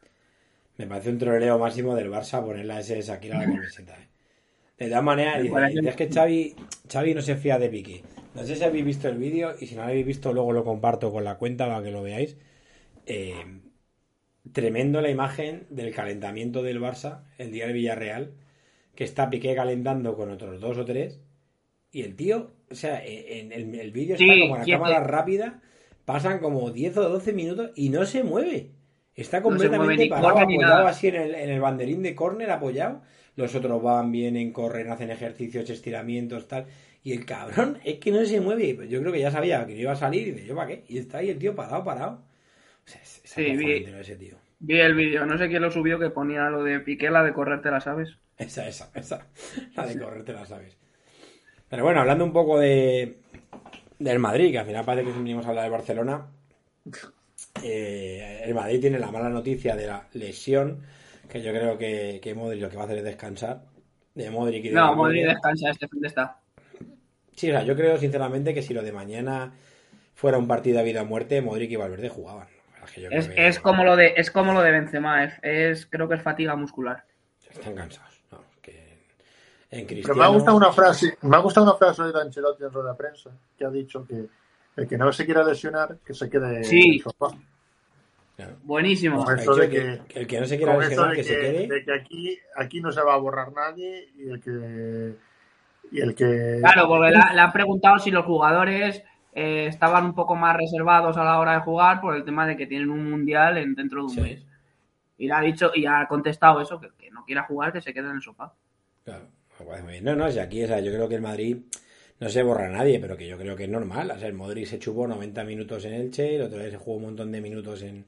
Me parece un troleo máximo del Barça ponerle a ese Shakira a la camiseta. ¿eh? De todas maneras, dice, es que Xavi, Xavi no se fía de Piqué. No sé si habéis visto el vídeo y si no lo habéis visto luego lo comparto con la cuenta para que lo veáis. Eh, tremendo la imagen del calentamiento del Barça el día del Villarreal, que está Piqué calentando con otros dos o tres y el tío, o sea, en el, el vídeo está Sí, como a la quieto. cámara rápida, pasan como 10 o 12 minutos y no se mueve. Está completamente parado, apoyado así en el, en el banderín de córner, apoyado. Los otros van, vienen, corren, hacen ejercicios, estiramientos, tal. Y el cabrón es que no se mueve. Yo creo que ya sabía que iba a salir y dice, ¿yo para qué? Y está ahí el tío parado, parado. O sea, es, es Sí, vi- acojonante, ¿no? ese tío. Vi el vídeo, no sé quién lo subió que ponía lo de Piqué, la de correrte, la sabes. Esa, esa, esa. La de correrte la sabes. Pero bueno, hablando un poco de del Madrid, que al final parece que venimos a hablar de Barcelona. eh, el Madrid tiene la mala noticia de la lesión, que yo creo que, que Modric lo que va a hacer es descansar. De Modric y de No. Modric descansa, este fin de está. Sí, o sea, yo creo sinceramente que si lo de mañana fuera un partido a vida o muerte, Modric y Valverde jugaban. Es, que yo creo Es, que es como lo de es como lo de Benzema, es, es- creo que es fatiga muscular. Están cansados. No, que en Pero me ha gustado una frase, me ha gustado una frase de Ancelotti en rueda de prensa que ha dicho que el que no se quiera lesionar, que se quede Sí. en el sofá. Claro. Buenísimo. Con eso de que, el que no se quiera lesionar, de que, que, se quede. de que aquí, aquí no se va a borrar nadie y el que y el que Claro, porque la- le han preguntado si los jugadores eh, estaban un poco más reservados a la hora de jugar por el tema de que tienen un mundial en, dentro de un Sí. mes. Y le ha dicho y ha contestado eso, que no quiera jugar que se quede en el sofá. Claro, me parece muy bien. No, no, si aquí, o sea, yo creo que el Madrid no se borra a nadie, pero que yo creo que es normal. O sea, el Modric se chupó 90 minutos en Elche, el otro día se jugó un montón de minutos en,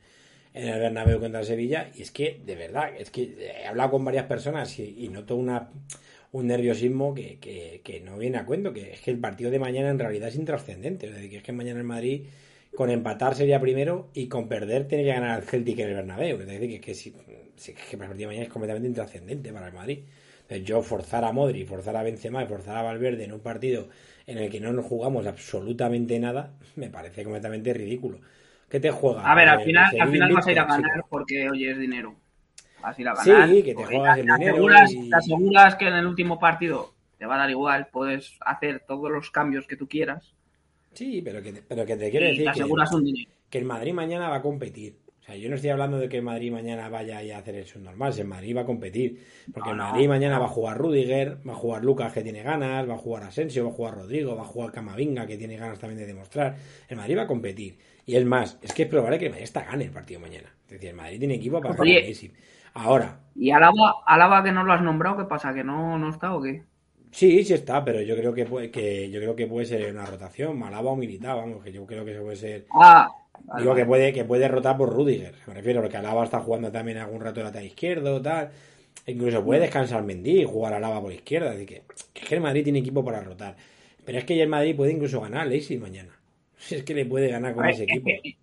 en el Bernabéu contra el Sevilla, y es que, de verdad, es que he hablado con varias personas y, y noto una, un nerviosismo que, que, que no viene a cuento, que es que el partido de mañana en realidad es intrascendente. Es decir, que es que mañana el Madrid con empatar sería primero y con perder tiene que ganar al Celtic en el Bernabéu. Es decir, que, que, si, si- que el partido de mañana es completamente intrascendente para el Madrid. Entonces, yo forzar a Modri, forzar a Benzema y forzar a Valverde en un partido en el que no nos jugamos absolutamente nada, me parece completamente ridículo. ¿Qué te juegas? A ver, al Eh, final, al final vas a ir a ganar porque, oye, es dinero. Vas a ir a Sí, que te juegas el dinero aseguras, y- te aseguras que en el último partido te va a dar igual, puedes hacer todos los cambios que tú quieras Sí, pero que, pero que te quiero decir te que, un dinero. que el Madrid mañana va a competir. O sea, yo no estoy hablando de que el Madrid mañana vaya a hacer el subnormal, el Madrid va a competir. Porque el No, no, Madrid mañana va a jugar Rudiger, va a jugar Lucas, que tiene ganas, va a jugar Asensio, va a jugar Rodrigo, va a jugar Camavinga, que tiene ganas también de demostrar. El Madrid va a competir. Y es más, es que es probable que el Madrid hasta gane el partido mañana. Es decir, el Madrid tiene equipo para ganar Ahora, ¿Y Alaba, Alaba que no lo has nombrado? ¿Qué pasa? ¿Que no, no está o qué? Sí, sí está, pero yo creo que puede, que yo creo que puede ser una rotación, Malaba o Militao, vamos, que yo creo que eso puede ser. Ah, Digo que puede, que puede rotar por Rudiger, me refiero, porque Alaba está jugando también algún rato de lateral izquierdo, tal. Incluso puede descansar Mendy y jugar a Alaba por izquierda, así que, que es que el Madrid tiene equipo para rotar. Pero es que ya el Madrid puede incluso ganar Leipzig mañana. Si es que le puede ganar con ver, ese es equipo. que,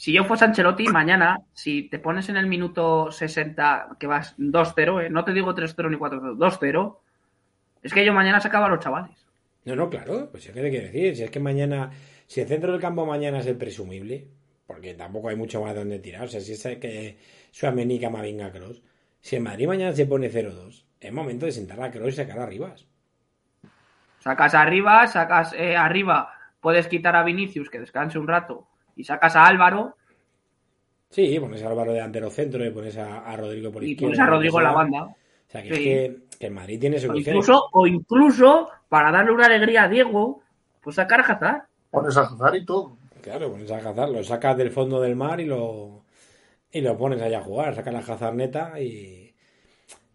si yo fuese Ancelotti, mañana, si te pones en el minuto 60, que vas 2-0, eh, no te digo 3-0 ni 4-0, 2-0, es que yo mañana sacaba a los chavales. No, no, claro, pues es que te quiero decir, si es que mañana, si el centro del campo mañana es el presumible, porque tampoco hay mucho más donde tirar, o sea, si es que Suamení, Camavinga, Cross, si el Madrid mañana se pone 0-2, es momento de sentar a Cross y sacar a Rivas. Sacas arriba, sacas eh, arriba, puedes quitar a Vinicius que descanse un rato y sacas a Álvaro Sí, pones a Álvaro delantero centro y pones a, a Rodrigo por y izquierda. pones a Rodrigo en la o banda. O sea, que Sí. es que, que Madrid tiene O soluciones. incluso, o incluso, para darle una alegría a Diego, pues sacar a Hazard. Pones a Hazard y todo. Claro, pones a Hazard, lo sacas del fondo del mar y lo, y lo pones allá a jugar, sacas la Hazard neta y...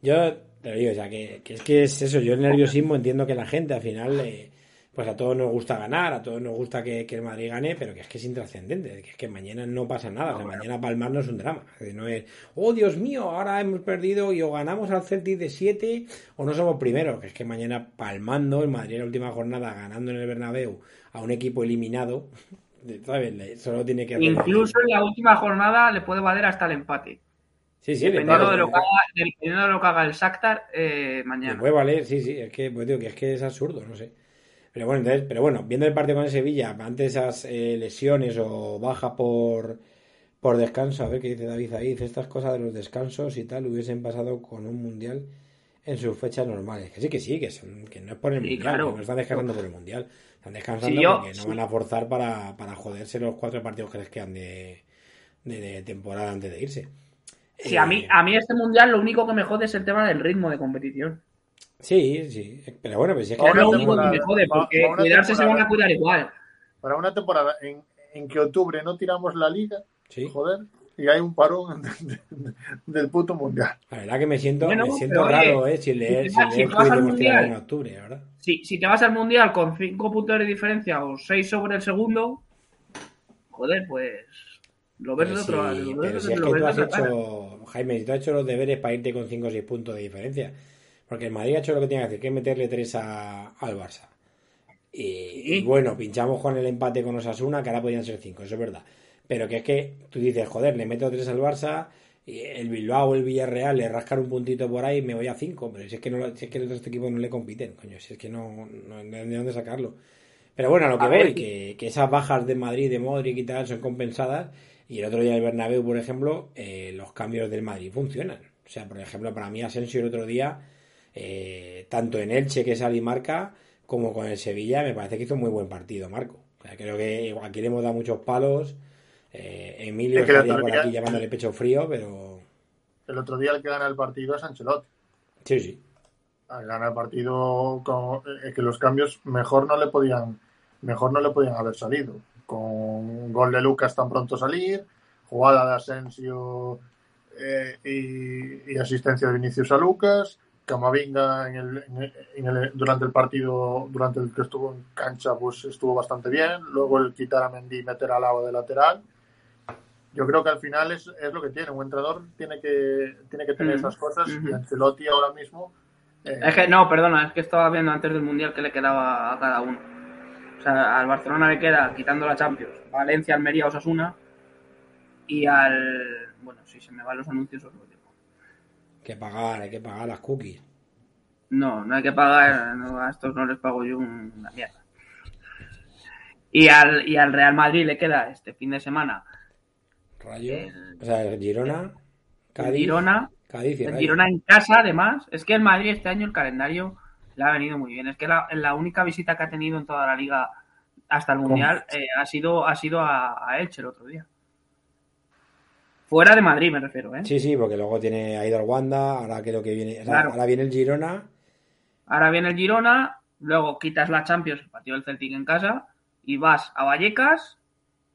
Yo te lo digo, o sea, que, que es que es eso, yo el nerviosismo entiendo que la gente al final, eh, pues a todos nos gusta ganar, a todos nos gusta que, que el Madrid gane, pero que es que es intrascendente, que es que mañana no pasa nada, o sea, mañana palmar no es un drama, no es, oh Dios mío, ahora hemos perdido y o ganamos al Celtic de 7 o no somos primeros, que es que mañana palmando, el Madrid en la última jornada ganando en el Bernabéu a un equipo eliminado, ¿sabes? Solo tiene que Incluso en la última jornada le puede valer hasta el empate. Sí, sí, Dependiendo, de lo que haga, dependiendo de lo que haga el Shakhtar eh, le mañana. puede valer, sí, sí, es que, pues digo, que es que es absurdo, no sé. Pero bueno, entonces, pero bueno, viendo el partido con el Sevilla, ante esas eh, lesiones o bajas por, por descanso, a ver qué dice David ahí, dice estas cosas de los descansos y tal hubiesen pasado con un mundial en sus fechas normales. Que sí, que sí, que, son, que no es por el Sí, mundial, claro. que no están descansando por el mundial. Están descansando Sí, yo- porque no sí. van a forzar para, para joderse los cuatro partidos que les quedan de, de, de temporada antes de irse. Sí, a Eh, mí, a mí este mundial lo único que me jode es el tema del ritmo de competición. Sí, sí, pero bueno, pues es que lo único que me jode, porque cuidarse se van a cuidar igual. Para una temporada en, en que octubre no tiramos la liga, Sí. joder, y hay un parón de- de- del puto mundial. La verdad que me siento, Bueno, me siento pero oye, raro, ¿eh? Sin leer, si sin te si leer te vas que al Mundial- en octubre, verdad. Si, si te vas al mundial con 5 puntos de diferencia o 6 sobre el segundo, joder, pues lo ves Pero de otro lado. pero si es lo que tú has hecho, Jaime, si tú has hecho los deberes para irte con 5 o 6 puntos de diferencia. Porque el Madrid ha hecho lo que tiene que hacer, que es meterle 3 a, al Barça. Y, y bueno, pinchamos con el empate con Osasuna, que ahora podían ser 5, eso es verdad. Pero que es que tú dices, joder, le meto 3 al Barça, y el Bilbao o el Villarreal le rascan un puntito por ahí y me voy a 5. Pero si es que, no, si es que los otros equipos no le compiten, coño, si es que no, no, no hay de dónde sacarlo. Pero bueno, a lo que A voy, ver, que, que esas bajas de Madrid, de Modric y tal, son compensadas. Y el otro día el Bernabéu, por ejemplo, eh, los cambios del Madrid funcionan. O sea, por ejemplo, para mí Asensio el otro día, eh, tanto en Elche, que sale y marca, como con el Sevilla, me parece que hizo un muy buen partido, Marco. O sea, creo que aquí le hemos dado muchos palos. Eh, Emilio Es que estaría por día- aquí llamándole pecho frío, pero El otro día el que gana el partido es Ancelotti. sí, sí. Al ganar el partido con eh, que los cambios mejor no le podían mejor no le podían haber salido. Con gol de Lucas tan pronto salir, jugada de Asensio eh, y, y asistencia de Vinicius a Lucas, Camavinga en el, en el- durante el partido, durante el que estuvo en cancha, pues estuvo bastante bien. Luego el quitar a Mendy y meter al lado de lateral. Yo creo que al final es, es lo que tiene. Un entrenador tiene que, tiene que tener Mm, esas cosas y ujú. Ancelotti ahora mismo eh, Es que no, perdona, es que estaba viendo antes del mundial que le quedaba a cada uno. O sea, al Barcelona le queda, quitando la Champions, Valencia, Almería, Osasuna. Y al. Bueno, si se me van los anuncios, os lo digo. Que pagar, hay que pagar las cookies. No, no hay que pagar, no, a estos no les pago yo una mierda. Y al, y al Real Madrid le queda este fin de semana Rayo, El- o sea, el Girona, el Cádiz, Girona, Cádiz y el Rayo. Girona en casa además. Es que el Madrid este año el calendario le ha venido muy bien. Es que la, la única visita que ha tenido en toda la liga hasta el Mundial eh, ha sido, ha sido a, a Elche el otro día. Fuera de Madrid me refiero, ¿eh? Sí, sí, porque luego tiene ha ido al Wanda, ahora creo que viene, Claro. ahora viene el Girona, Ahora viene el Girona, luego quitas la Champions, el partido del Celtic en casa, y vas a Vallecas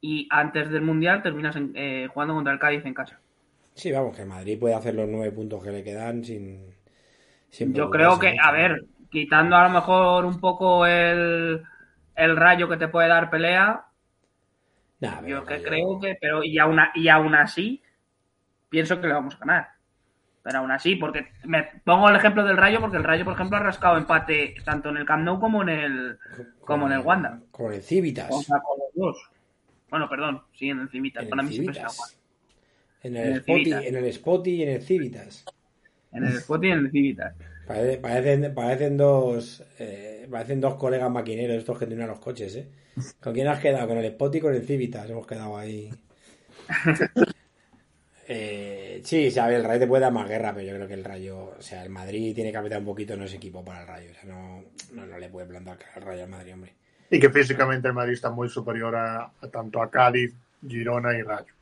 y antes del Mundial terminas en- eh, jugando contra el Cádiz en casa. Sí, vamos, que Madrid puede hacer los nueve puntos que le quedan sin. sin Yo creo que, mucho. a ver, quitando a lo mejor un poco el, el rayo que te puede dar pelea, Nah, yo que creo que, pero y aún, y aún así, pienso que le vamos a ganar. Pero aún así, porque me pongo el ejemplo del Rayo, porque el Rayo, por ejemplo, ha rascado empate tanto en el Camp Nou como en el, como en el Wanda. Con el Civitas. O sea, con los dos. Bueno, perdón, sí, en el Cimitas. En Para el mí siempre será Civitas. En el, Spotty, Civitas. en el Spotty y en el Civitas. En el Spot y en el Civitas. Pare- Parecen, parecen dos eh, parecen dos colegas maquineros estos que tienen los coches, ¿eh? ¿Con quién has quedado? Con el Spot y con el Civitas. Hemos quedado ahí. Eh, sí, sabe, el Rayo te puede dar más guerra, pero yo creo que el Rayo, o sea, el Madrid tiene que apretar un poquito, no es equipo para el Rayo, o sea, no, no, no le puede plantar al Rayo al Madrid, hombre. Y que físicamente el Madrid está muy superior a, a tanto a Cádiz, Girona y Rayo.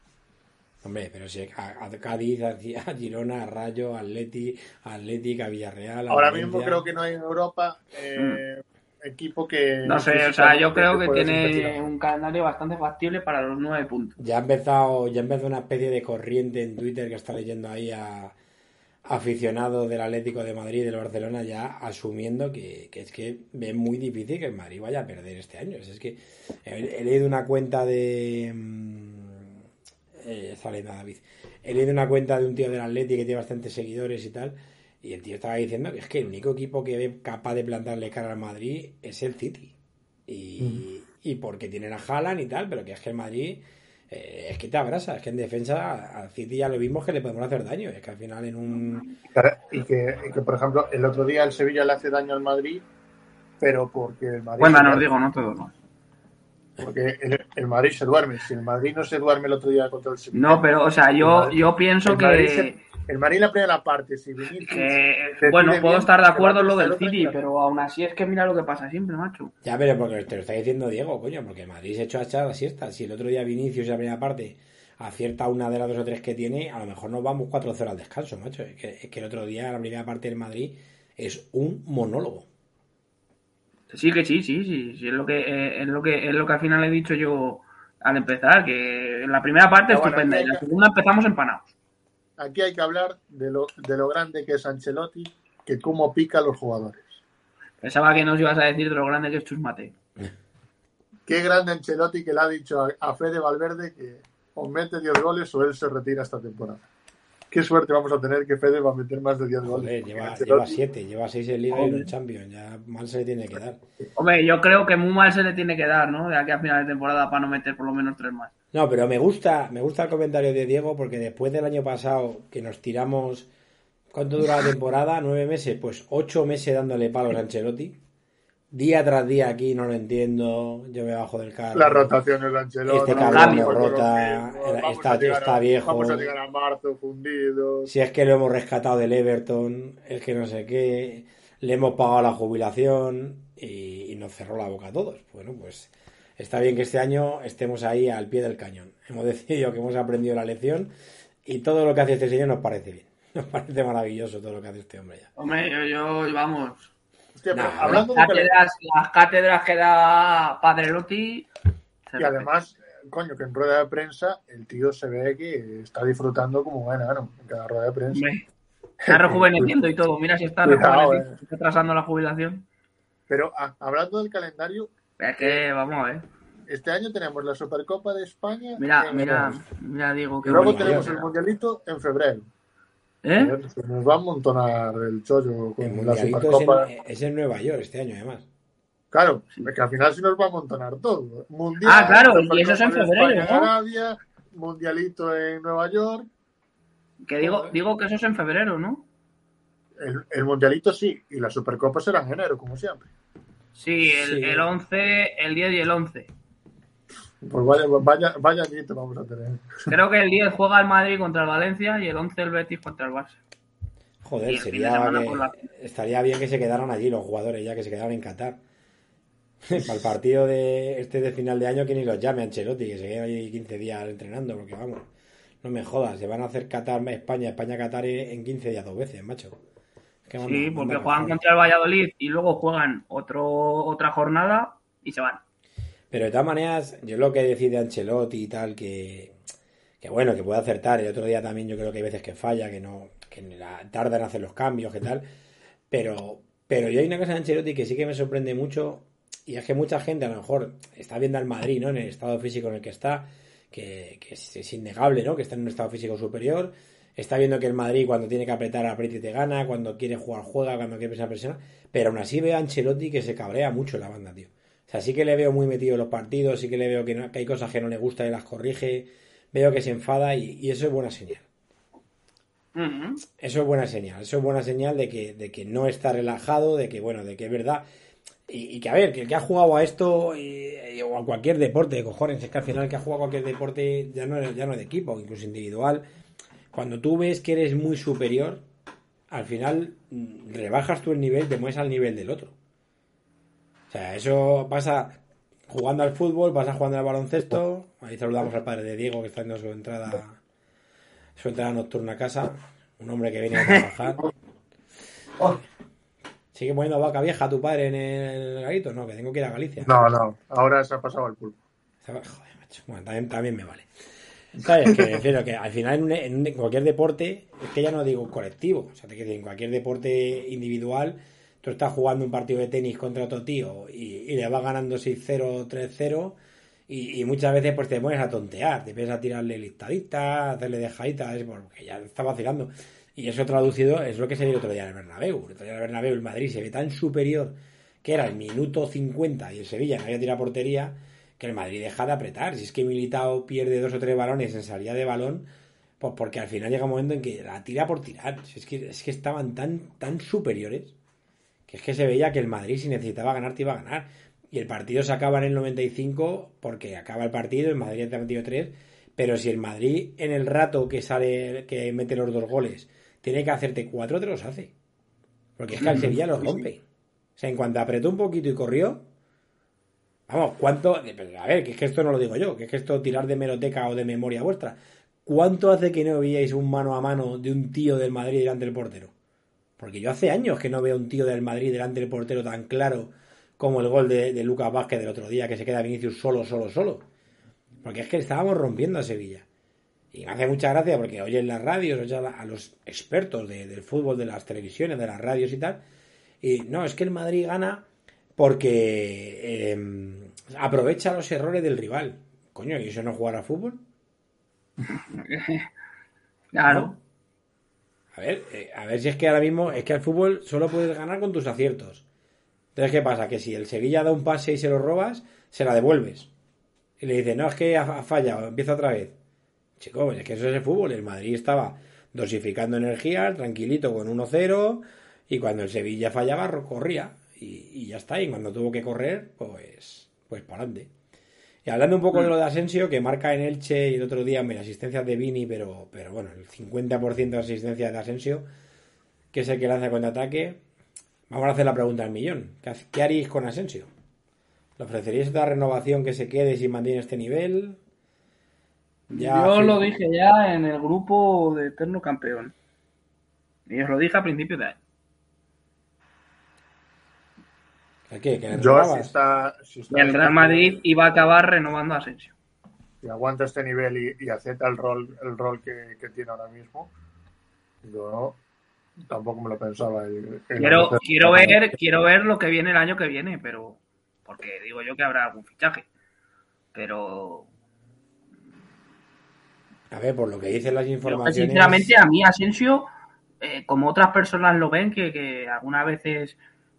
Hombre, pero si a, a Cádiz, a, a Girona, a Rayo, a Atleti, a Atlético, a Villarreal. a Ahora Valencia. mismo creo que no hay en Europa eh, equipo que... No sé, o sea, yo creo que tiene un calendario bastante factible para los nueve puntos. Ya ha empezado, ya ha empezado una especie de corriente en Twitter que está leyendo ahí a aficionados del Atlético de Madrid y del Barcelona ya asumiendo que, que es que es muy difícil que el Madrid vaya a perder este año. Es que he, he leído una cuenta de mm, eh, está David. He leído una cuenta de un tío del Atlético que tiene bastantes seguidores y tal. Y el tío estaba diciendo que es que el único equipo que ve capaz de plantarle cara al Madrid es el City. Y, y porque tienen a Haaland y tal, pero que es que el Madrid eh, es que te abrasa. Es que en defensa al City ya lo vimos que le podemos hacer daño. Es que al final en un. Y que, y que, por ejemplo, el otro día el Sevilla le hace daño al Madrid, pero porque el Madrid... Bueno, no digo, no todos. no. Porque el, el Madrid se duerme. Si el Madrid no se duerme el otro día contra el Sevilla... No, pero, o sea, yo, yo pienso que, se- el Madrid en la primera parte, si Vinicius... que, decide bueno, bien, puedo estar de acuerdo en lo del City, pero aún así es que mira lo que pasa siempre, macho. Ya, pero porque te lo está diciendo Diego, coño, porque Madrid se echó a echar la siesta. Si el otro día Vinicius en la primera parte acierta una de las dos o tres que tiene, a lo mejor nos vamos 4-0 al descanso, macho. Es que, es que el otro día la primera parte del Madrid es un monólogo. Sí, que sí, sí, sí, sí, es lo que, eh, es lo que, es lo que al final he dicho yo al empezar, que en la primera parte Pero bueno, estupenda, y la segunda empezamos empanados. Aquí hay que hablar de lo, de lo grande que es Ancelotti, que cómo pica a los jugadores. Pensaba que nos ibas a decir de lo grande que es Chus Mateo. Qué grande Ancelotti que le ha dicho a, a Fede Valverde que o mete 10 goles o él se retira esta temporada. Qué suerte vamos a tener que Fede va a meter más de 10 goles. Lleva, Ancelotti- lleva siete, lleva seis en Liga y en. Champions. Ya mal se le tiene que dar. Hombre, yo creo que muy mal se le tiene que dar, ¿no? De aquí a final de temporada para no meter por lo menos tres más. No, pero me gusta, me gusta el comentario de Diego porque después del año pasado que nos tiramos, ¿cuánto dura la temporada? ¿Nueve meses? Pues ocho meses dándole palos a Ancelotti. Día tras día aquí no lo entiendo, yo me bajo del carro. Las rotaciones de Ancelotti. Este cabrón los rota, está- llegar viejo. Vamos a llegar a marzo fundidos. Si es que lo hemos rescatado del Everton, es que no sé qué, le hemos pagado la jubilación y, y nos cerró la boca a todos. Bueno, pues está bien que este año estemos ahí al pie del cañón. Hemos decidido que hemos aprendido la lección y todo lo que hace este señor nos parece bien. Nos parece maravilloso todo lo que hace este hombre ya. Hombre, yo, yo vamos. Hostia, pero Nah, hablando de Las cátedras, las cátedras que da Padre Lotti. Y además, coño, que en rueda de prensa el tío se ve que está disfrutando como un enano en cada rueda de prensa. Hombre, está rejuveneciendo y todo. Mira si está Cuidado, rejuveneciendo, eh. está atrasando la jubilación. Pero ah, hablando del calendario, Es que, vamos, eh. este año tenemos la Supercopa de España. Mira, mira, mira, digo que Y luego bonito. tenemos el Mundialito en febrero. ¿Eh? Se Nos va a amontonar el chollo con El la mundialito Supercopa. es en, es en Nueva York este año además. Claro, es que al final sí nos va a amontonar todo. Mundial, Ah, claro, y eso es en febrero, España, ¿no? Arabia, Mundialito en Nueva York. Que digo, digo que eso es en febrero, ¿no? El, el Mundialito sí, y la Supercopa será en enero, como siempre. Sí, el, Sí. el 11, el 10 y el 11. Pues vaya, vaya, vaya añito vamos a tener. Creo que el 10 juega el Madrid contra el Valencia y el 11 el Betis contra el Barça. Joder, sería que- la- estaría bien que se quedaran allí los jugadores ya, que se quedaran en Qatar. Para el partido de este de final de año que ni los llame Ancelotti, que se queden allí 15 días entrenando, porque vamos, no me jodas, se van a hacer Qatar España, España Qatar en 15 días dos veces, macho. Sí, porque juegan contra el Valladolid y luego juegan otro, otra jornada y se van. Pero de todas maneras, yo lo que decide Ancelotti y tal, que, que bueno, que puede acertar. El otro día también yo creo que hay veces que falla, que no, que tarda en hacer los cambios, que tal. Pero Pero yo hay una cosa de Ancelotti que sí que me sorprende mucho, y es que mucha gente a lo mejor está viendo al Madrid, ¿no? En el estado físico en el que está, que, que es, es innegable, ¿no? Que está en un estado físico superior. Está viendo que el Madrid cuando tiene que apretar aprieta y te gana, cuando quiere jugar juega, cuando quiere presionar presiona. Pero aún así veo a Ancelotti que se cabrea mucho en la banda, tío. O sea, sí que le veo muy metido en los partidos, sí que le veo que, no- que hay cosas que no le gusta y las corrige. Veo que se enfada y, y eso es buena señal. Eso es buena señal, eso es buena señal de que, de que no está relajado, de que, bueno, de que es verdad. Y, que, a ver, que el que ha jugado a esto y- o a cualquier deporte, cojones, es que al final el que ha jugado a cualquier deporte ya no, es- ya no de equipo, incluso individual, cuando tú ves que eres muy superior, al final mm, rebajas tú el nivel, te mueves al nivel del otro. O sea, eso pasa jugando al fútbol, pasa jugando al baloncesto. Ahí saludamos al padre de Diego que está haciendo su entrada su entrada nocturna a casa. Un hombre que viene a trabajar. ¿Sigue poniendo vaca vieja tu padre en el garito? No, que tengo que ir a Galicia. No, no, ahora se ha pasado el pulpo. Joder, macho. Bueno, también, también me vale. ¿Sabes? Que refiero que al final en, un- en un- cualquier deporte, es que ya no digo colectivo, o sea, te quiero decir, en cualquier deporte individual, tú estás jugando un partido de tenis contra otro tío y, y le vas ganando 6-0, 3-0 y, y muchas veces pues te pones a tontear, te empiezas a tirarle listaditas, hacerle dejaditas, porque ya está vacilando. Y eso traducido es lo que se vio el otro día en el Bernabéu. El otro día en el Bernabéu el Madrid se ve tan superior que era el minuto 50 y el Sevilla no había tirado portería que el Madrid deja de apretar. Si es que Militao pierde dos o tres balones en salida de balón, pues porque al final llega un momento en que la tira por tirar. Es que, es que estaban tan, tan superiores que es que se veía que el Madrid si necesitaba ganar te iba a ganar. Y el partido se acaba en el 95 porque acaba el partido, el Madrid te ha metido tres, pero si el Madrid en el rato que sale, que mete los dos goles, tiene que hacerte cuatro, te los hace. Porque es que al Sevilla los rompe. O sea, en cuanto apretó un poquito y corrió, vamos, ¿cuánto? A ver, que es que esto no lo digo yo, que es que esto tirar de meroteca o de memoria vuestra. ¿Cuánto hace que no veíais un mano a mano de un tío del Madrid delante del portero? Porque yo hace años que no veo un tío del Madrid delante del portero tan claro como el gol de, de Lucas Vázquez del otro día, que se queda Vinicius solo, solo, solo. Porque es que estábamos rompiendo a Sevilla. Y me hace mucha gracia porque oyes las radios, oyes a, los expertos de- del fútbol, de las televisiones, de las radios y tal. Y no, es que el Madrid gana porque eh, aprovecha los errores del rival. Coño, ¿y eso no jugar a fútbol? Claro. A ver, eh, a ver si es que ahora mismo es que al fútbol solo puedes ganar con tus aciertos. Entonces, ¿qué pasa? Que si el Sevilla da un pase y se lo robas, se la devuelves. Y le dices, no, es que ha, ha fallado, empieza otra vez. Chico, es que eso es el fútbol. El Madrid estaba dosificando energía, tranquilito con 1-0, y cuando el Sevilla fallaba, corría. Y, ya está. Y cuando tuvo que correr, pues, pues para adelante. Y hablando un poco de lo de Asensio, que marca en Elche y el otro día, mira, asistencia de Vini, pero, pero bueno, el 50% de asistencia de Asensio, que es el que lanza contraataque. Vamos a hacer la pregunta al millón. ¿Qué, ha- qué haríais con Asensio? ¿Le ofreceríais otra renovación que se quede si mantiene este nivel? Ya, Yo sí. lo dije ya en el grupo de Eterno Campeón. Y os lo dije a principios de año. ¿El qué? ¿Que Yo, si está, si está el Real Madrid iba a acabar renovando a Asensio. si aguanta este nivel y, y acepta el rol, el rol que, que tiene ahora mismo, yo tampoco me lo pensaba. en- en Quiero, quiero ver, quiero ver lo que viene el año que viene, pero porque digo yo que habrá algún fichaje. Pero A ver, por lo que dicen las informaciones... sinceramente a mí Asensio, eh, como otras personas lo ven, que, que algunas veces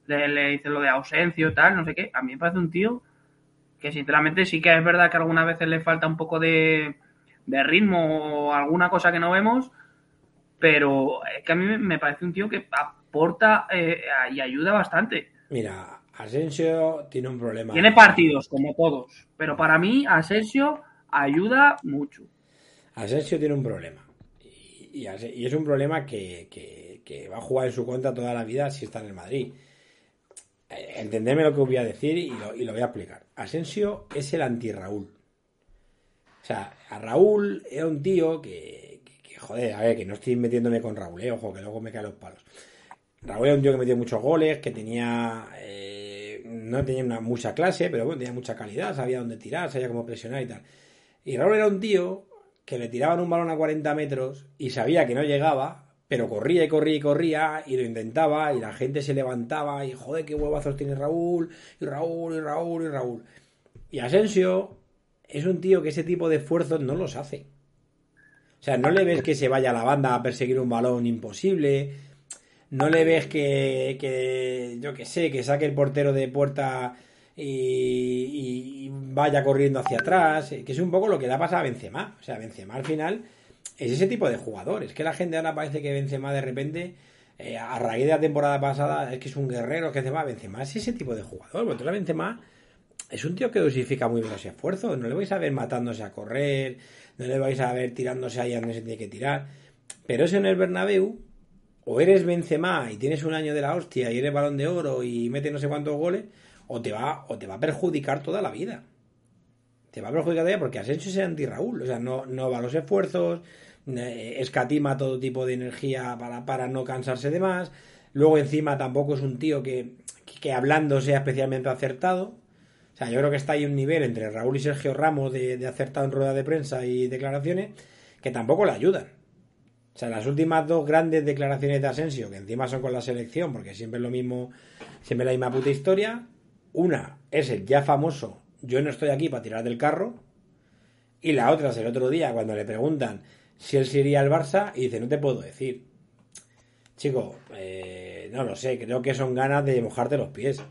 le, le dicen lo de ausencio tal, no sé qué, a mí me parece un tío que sinceramente sí que es verdad que algunas veces le falta un poco de, de ritmo o alguna cosa que no vemos, pero es que a mí me parece un tío que aporta eh, y ayuda bastante. Mira, Asensio tiene un problema. Tiene partidos, como todos, pero para mí Asensio ayuda mucho. Asensio tiene un problema. Y, es un problema que, va a jugar en su contra toda la vida si está en el Madrid. Eh, Entendedme lo que voy a decir y lo, voy a explicar. Asensio es el anti-Raúl. O sea, a Raúl era un tío que, que- joder, a ver, que no estoy metiéndome con Raúl, eh, ojo, que luego me caen los palos. Raúl era un tío que metió muchos goles, que tenía. eh, no tenía mucha clase, pero bueno, tenía mucha calidad, sabía dónde tirar, sabía cómo presionar y tal. Y Raúl era un tío que le tiraban un balón a 40 metros y sabía que no llegaba pero corría y corría y corría y lo intentaba y la gente se levantaba y joder, qué huevazos tiene Raúl y Raúl y Raúl y Raúl. Y Asensio es un tío que ese tipo de esfuerzos no los hace. O sea, no le ves que se vaya a la banda a perseguir un balón imposible. No le ves que, que yo que sé, que saque el portero de puerta y, vaya corriendo hacia atrás. Que es un poco lo que le ha pasado a Benzema. O sea, Benzema al final es ese tipo de jugador. Es que la gente ahora parece que Benzema de repente, eh, a raíz de la temporada pasada, es que es un guerrero, que Benzema, Benzema es ese tipo de jugador. Porque Benzema es un tío que dosifica muy bien esfuerzos. No le vais a ver matándose a correr, no le vais a ver tirándose ahí a donde se tiene que tirar. Pero eso en el Bernabéu, o eres Benzema y tienes un año de la hostia y eres balón de oro y metes no sé cuántos goles, o te va, o te va a perjudicar toda la vida. Te va a perjudicar toda la porque Asensio es anti-Raúl. O sea, no, no va a los esfuerzos, escatima todo tipo de energía para, para no cansarse de más. Luego encima tampoco es un tío que, que hablando sea especialmente acertado. O sea, yo creo que está ahí un nivel entre Raúl y Sergio Ramos de, de acertado en rueda de prensa y declaraciones que tampoco le ayudan. O sea, las últimas dos grandes declaraciones de Asensio, que encima son con la selección, porque siempre es lo mismo, siempre la misma puta historia. Una es el ya famoso, yo no estoy aquí para tirar del carro. Y la otra es el otro día, cuando le preguntan si él se iría al Barça, y dice, no te puedo decir. Chico, eh, no lo sé, creo que son ganas de mojarte los pies.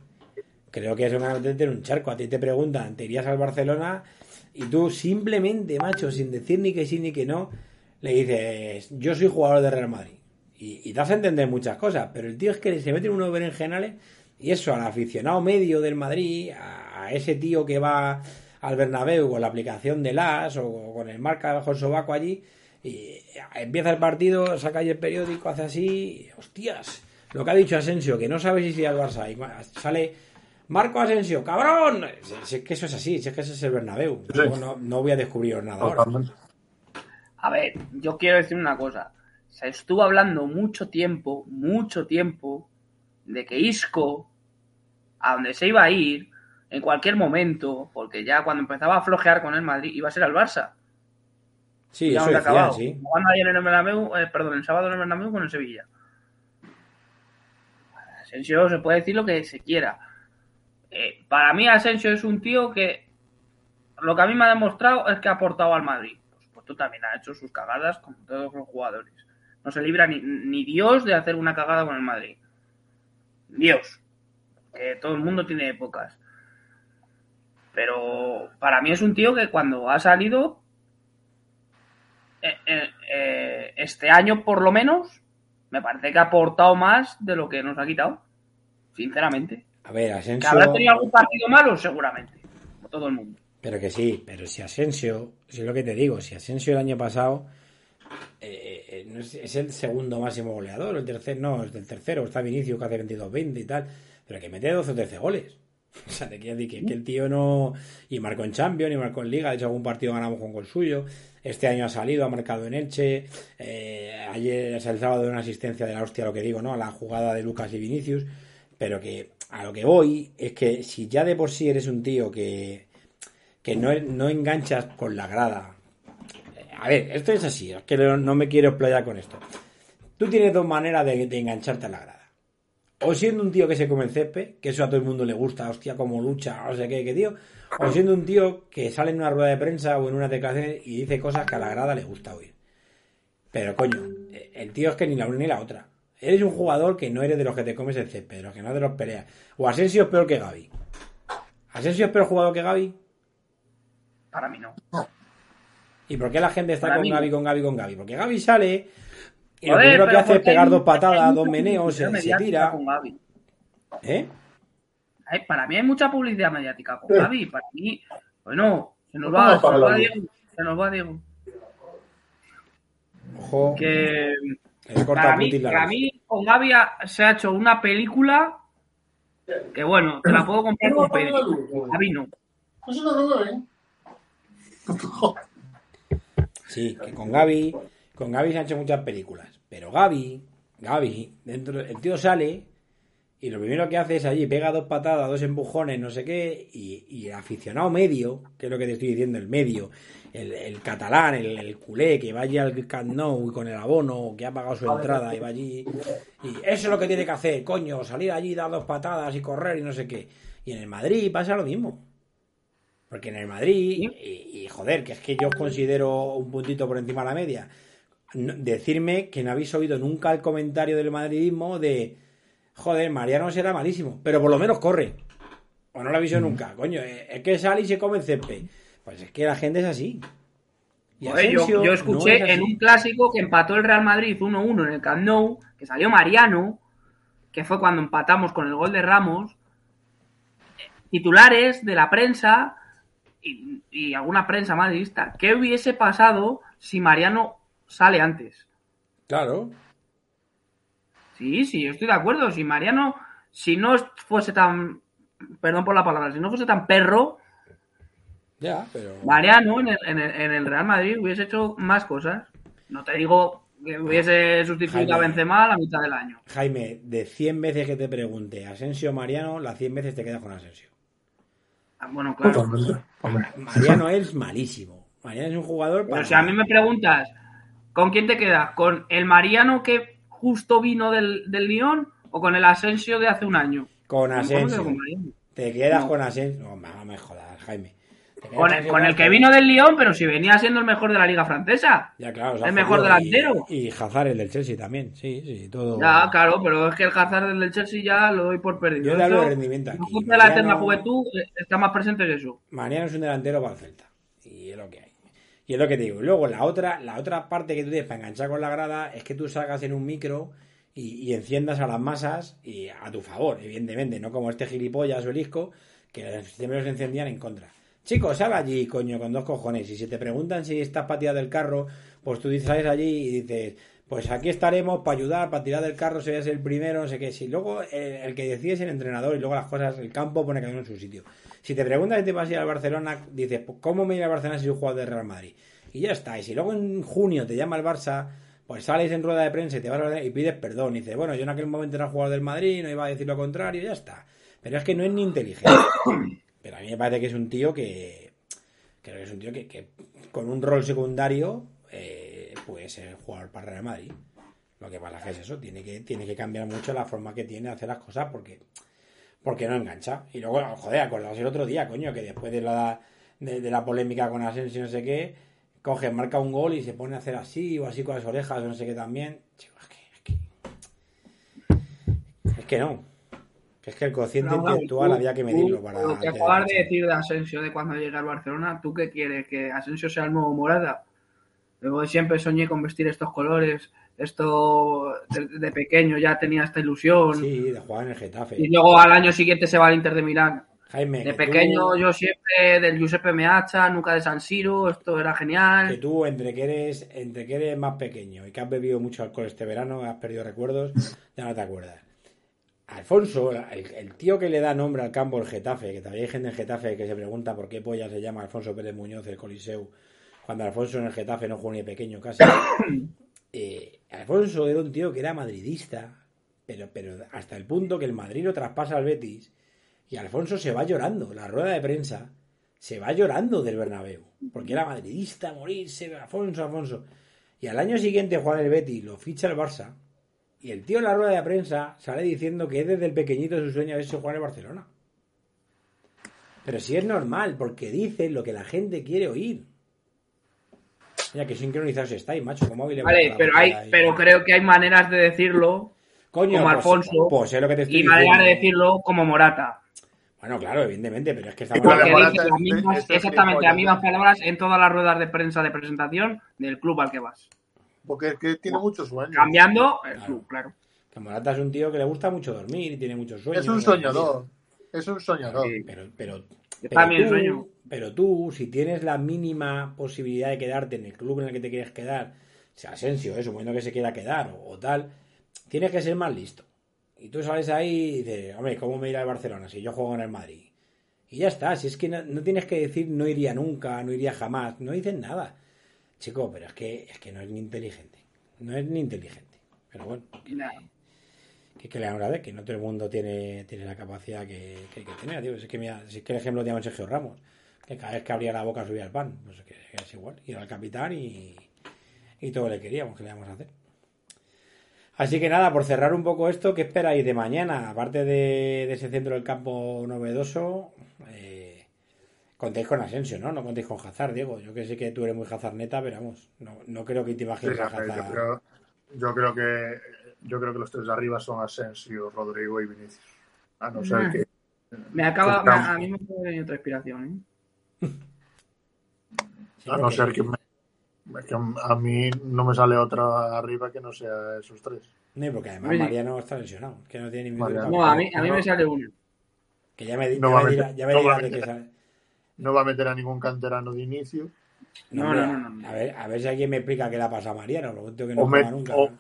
Creo que son ganas de meter un charco. A ti te preguntan, ¿te irías al Barcelona? Y tú simplemente, macho, sin decir ni que sí ni que no, le dices, yo soy jugador de Real Madrid. Y, y te hace entender muchas cosas, pero el tío es que se mete en unos berenjenales y eso, al aficionado medio del Madrid, a, a ese tío que va al Bernabéu con la aplicación de las o con el marca bajo el sobaco allí, y empieza el partido, saca ahí el periódico, hace así, y, hostias, lo que ha dicho Asensio, que no sabe si sigue al Barça, y sale Marco Asensio, cabrón, si, si es que eso es así, si es que ese es el Bernabéu, Sí. No, no voy a descubrir nada ahora. A ver, yo quiero decir una cosa. Se estuvo hablando mucho tiempo, mucho tiempo, de que Isco, a donde se iba a ir, en cualquier momento, porque ya cuando empezaba a flojear con el Madrid, iba a ser al Barça. Sí, ya eso decían, acabado. sí. Jugando ayer en el Bernabéu, eh, perdón, el sábado en el Bernabéu con el Sevilla. Asensio se puede decir lo que se quiera. Eh, para mí Asensio es un tío que lo que a mí me ha demostrado es que ha aportado al Madrid. Por supuesto también ha hecho sus cagadas como todos los jugadores. No se libra ni, ni Dios de hacer una cagada con el Madrid. Dios. Que todo el mundo tiene épocas. Pero para mí es un tío que cuando ha salido eh, eh, eh, este año por lo menos me parece que ha aportado más de lo que nos ha quitado. Sinceramente. A ver, ¿Que Asensio... habrá tenido algún partido malo? Seguramente. Como todo el mundo. Pero que sí, pero si Asensio, si es lo que te digo, si Asensio el año pasado es, el segundo máximo goleador, el tercer, no, es del tercero, está Vinicius que hace 22-20 y tal, pero que mete 12 o 13 goles. O sea, te quiero decir que, el tío no. Y marcó en Champions, y marcó en Liga, de hecho algún partido ganamos con gol suyo. Este año ha salido, ha marcado en Elche. eh, ayer, el sábado, una asistencia de la hostia, lo que digo, ¿no? A la jugada de Lucas y Vinicius. Pero que a lo que voy es que si ya de por sí eres un tío que, que no, no enganchas con la grada. A ver, esto es así, es que no, me quiero explayar con esto. Tú tienes dos maneras de, de engancharte a la grada. O siendo un tío que se come el césped, que eso a todo el mundo le gusta, hostia, como lucha, no sé qué, qué tío. O siendo un tío que sale en una rueda de prensa o en unas declaraciones y dice cosas que a la grada le gusta oír. Pero coño, el tío es que ni la una ni la otra. Eres un jugador que no eres de los que te comes el césped, de los que no de los peleas. O Asensio es peor que Gaby. ¿Asensio es peor jugador que Gaby? Para mí no. ¿Y por qué la gente está Para con mí no. Gaby, con Gaby, con Gaby? Porque Gaby sale y lo Joder, primero que pero hace es pegar hay- dos patadas, dos meneos, se, se mediática tira. con Gaby. ¿Eh? Ay, Para mí hay mucha publicidad mediática con Sí. Gaby. Para mí, bueno, se nos No va, se nos va Diego. Se nos va Diego. Ojo, Que que le corta para a mí, Putin la para luz. mí con Gaby ha- se ha hecho una película que bueno, te la puedo comprar con película. Con Gaby no. Eso no lo veo, ¿eh? Sí, que con Gaby, con Gaby se han hecho muchas películas. Pero Gaby, Gaby, dentro, el tío sale Y lo primero que hace es allí, pega dos patadas, dos empujones, no sé qué, y, y el aficionado medio, que es lo que te estoy diciendo, el medio, el, el catalán, el, el culé, que va allí al Camp Nou con el abono, que ha pagado su entrada y va allí, y eso es lo que tiene que hacer, coño, salir allí, dar dos patadas y correr y no sé qué. Y en el Madrid pasa lo mismo. Porque en el Madrid, y, y, joder, que es que yo os considero un puntito por encima de la media, no- decirme que no habéis oído nunca el comentario del madridismo de joder, Mariano será malísimo, pero por lo menos corre. O no lo habéis oído nunca, coño, eh, es que sale y se come el césped. Pues es que la gente es así. Y Joder, yo, no escuché es en un clásico que empató el Real Madrid 1-1 en el Camp Nou, que salió Mariano, que fue cuando empatamos con el gol de Ramos, eh, titulares de la prensa y, y alguna prensa madridista. ¿Qué hubiese pasado si Mariano sale antes? Claro. Sí, sí, estoy de acuerdo. Si Mariano, si no fuese tan, perdón por la palabra, si no fuese tan perro, Ya, pero. Mariano en el, en el- en el Real Madrid hubiese hecho más cosas. No te digo que hubiese sustituido a Jaime. Benzema a la mitad del año. Jaime, de 100 veces que te pregunte Asensio Mariano, las 100 veces te quedas con Asensio. Ah, Bueno, claro. Totalmente. Hombre, Mariano es malísimo. Mariano es un jugador para. Pero si a mí me preguntas, ¿con quién te quedas? ¿Con el Mariano que justo vino del, del Lyon o con el Asensio de hace un año? Con Asensio. con Mariano. Te quedas No. con Asensio. No, no me jodas, Jaime. Con el, con el que vino del Lyon, pero si venía siendo el mejor de la liga francesa. Ya, claro. el mejor delantero. Y, y Hazard, el del Chelsea también. Sí, sí, todo. Ya, claro, pero es que el Hazard del Chelsea ya lo doy por perdido. Yo hablo de rendimiento el aquí. fútbol de la eterna juventud eh, está más presente que eso. Mariano es un delantero para el Celta. Y es lo que hay. Y es lo que te digo. Luego la otra, la otra parte que tú tienes para enganchar con la grada es que tú salgas en un micro y, y enciendas a las masas y a tu favor, evidentemente, no como este gilipollas o el isco que siempre los encendían en contra. Chicos, sal allí, coño, con dos cojones. Y si te preguntan si estás para del carro, pues tú sales allí y dices, pues aquí estaremos para ayudar, para tirar del carro, seas el primero, no sé qué. Si luego el que decide es el entrenador y luego las cosas, el campo pone cada uno en su sitio. Si te preguntas si te vas a ir al Barcelona, dices, pues, ¿cómo me iré al Barcelona si soy jugador de Real Madrid? Y ya está. Y si luego en junio te llama el Barça, pues sales en rueda de prensa y te vas a y pides perdón. Y dices, bueno, yo en aquel momento era jugador del Madrid, no iba a decir lo contrario, y ya está. Pero es que no es ni inteligente. Pero a mí me parece que es un tío que. Creo que es un tío que, con un rol secundario eh, puede ser jugador para Real Madrid. Lo que pasa es eso, tiene que, tiene que cambiar mucho la forma que tiene de hacer las cosas porque, porque no engancha. Y luego, joder, acordaos el otro día, coño, que después de la, de, la polémica con Asensio, no sé qué, coge, marca un gol y se pone a hacer así o así con las orejas no sé qué también. Chico, es que, es que, es que no. Es que el cociente intelectual tú- había que tú, medirlo para. Lo que acabas de decir de Asensio de cuando llegue al Barcelona, ¿tú qué quieres? ¿Que Asensio sea el nuevo Morata? Luego siempre soñé con vestir estos colores, esto de, de pequeño ya tenía esta ilusión. Sí, de jugar en el Getafe. Y luego al año siguiente se va al Inter de Milán. Jaime, De que pequeño tú- yo siempre del Giuseppe Meazza, nunca de San Siro, esto era que genial. tú entre que eres entre que eres más pequeño y que has bebido mucho alcohol este verano, has perdido recuerdos, ya no te acuerdas. Alfonso, el, el tío que le da nombre al campo el Getafe, que todavía hay gente en Getafe que se pregunta por qué polla se llama Alfonso Pérez Muñoz el Coliseu, cuando Alfonso en el Getafe no jugó ni pequeño casi. Eh, Alfonso era un tío que era madridista, pero, pero hasta el punto que el Madrid lo traspasa al Betis y Alfonso se va llorando, la rueda de prensa se va llorando del Bernabéu, porque era madridista, a morirse, Alfonso, Alfonso. Y al año siguiente Juan el Betis lo ficha el Barça y el tío en la rueda de prensa sale diciendo que es desde el pequeñito su sueño haberse jugar en el Barcelona. Pero si es normal, porque dice lo que la gente quiere oír. Mira, que sincronizados estáis, macho. ¿Cómo habéis Vale, pero hay, ahí? pero creo que hay maneras de decirlo Coño, como pues- Alfonso Pues es lo que te estoy y maneras de decirlo como Morata. Bueno, claro, evidentemente, pero es que estamos Porque es- las mismas- es- es exactamente las mismas palabras en todas las ruedas de prensa de presentación del club al que vas. Porque es que tiene muchos sueños. Cambiando el Claro. club, claro. que Morata es un tío que le gusta mucho dormir y tiene muchos sueños. Es un soñador. Es un soñador. Sí. Pero, pero, pero también tú, sueño. pero tú, si tienes la mínima posibilidad de quedarte en el club en el que te quieres quedar, sea Asensio, eh, suponiendo que se quiera quedar o, o tal, tienes que ser más listo. Y tú sales ahí y dices, hombre, ¿cómo me irá al Barcelona si yo juego en el Madrid? Y ya está, si es que no, no tienes que decir no iría nunca, no iría jamás, no dices nada. Chico, pero es que, es que no es ni inteligente. No es ni inteligente. Pero bueno. Que, que le vamos a ver, que no todo el mundo tiene, tiene la capacidad que, que, que tiene, tío. Es que, mira, si es que el ejemplo de Sergio Ramos, que cada vez que abría la boca subía el pan, pues que, que es igual, y era el capitán y, y todo le queríamos, que le vamos a hacer? Así que nada, por cerrar un poco esto, ¿qué esperáis de mañana? Aparte de, de ese centro del campo novedoso, eh, contéis con Asensio, ¿no? No contéis con Hazard, Diego. Yo que sé que tú eres muy Hazard neta, pero vamos, no, no creo que te Sí, imagines a a ver, yo, Hazard. creo, yo creo que yo creo que los tres de arriba son Asensio, Rodrigo y Vinicius. A no ser que Me acaba, me- a mí me acaba de venir otra inspiración, ¿eh? Sí, a no ser que, me- que a mí no me sale otra arriba que no sea esos tres. No, porque además Oye. Mariano está lesionado, que no tiene ni No, a mí, a mí me sale uno. Que ya me, ya me dirá- ya me a de qué sale. No va a meter a ningún canterano de inicio. No, no, no, no. A ver, a ver si alguien me explica qué le ha pasado a Mariano, lo que no O, met- nunca. o,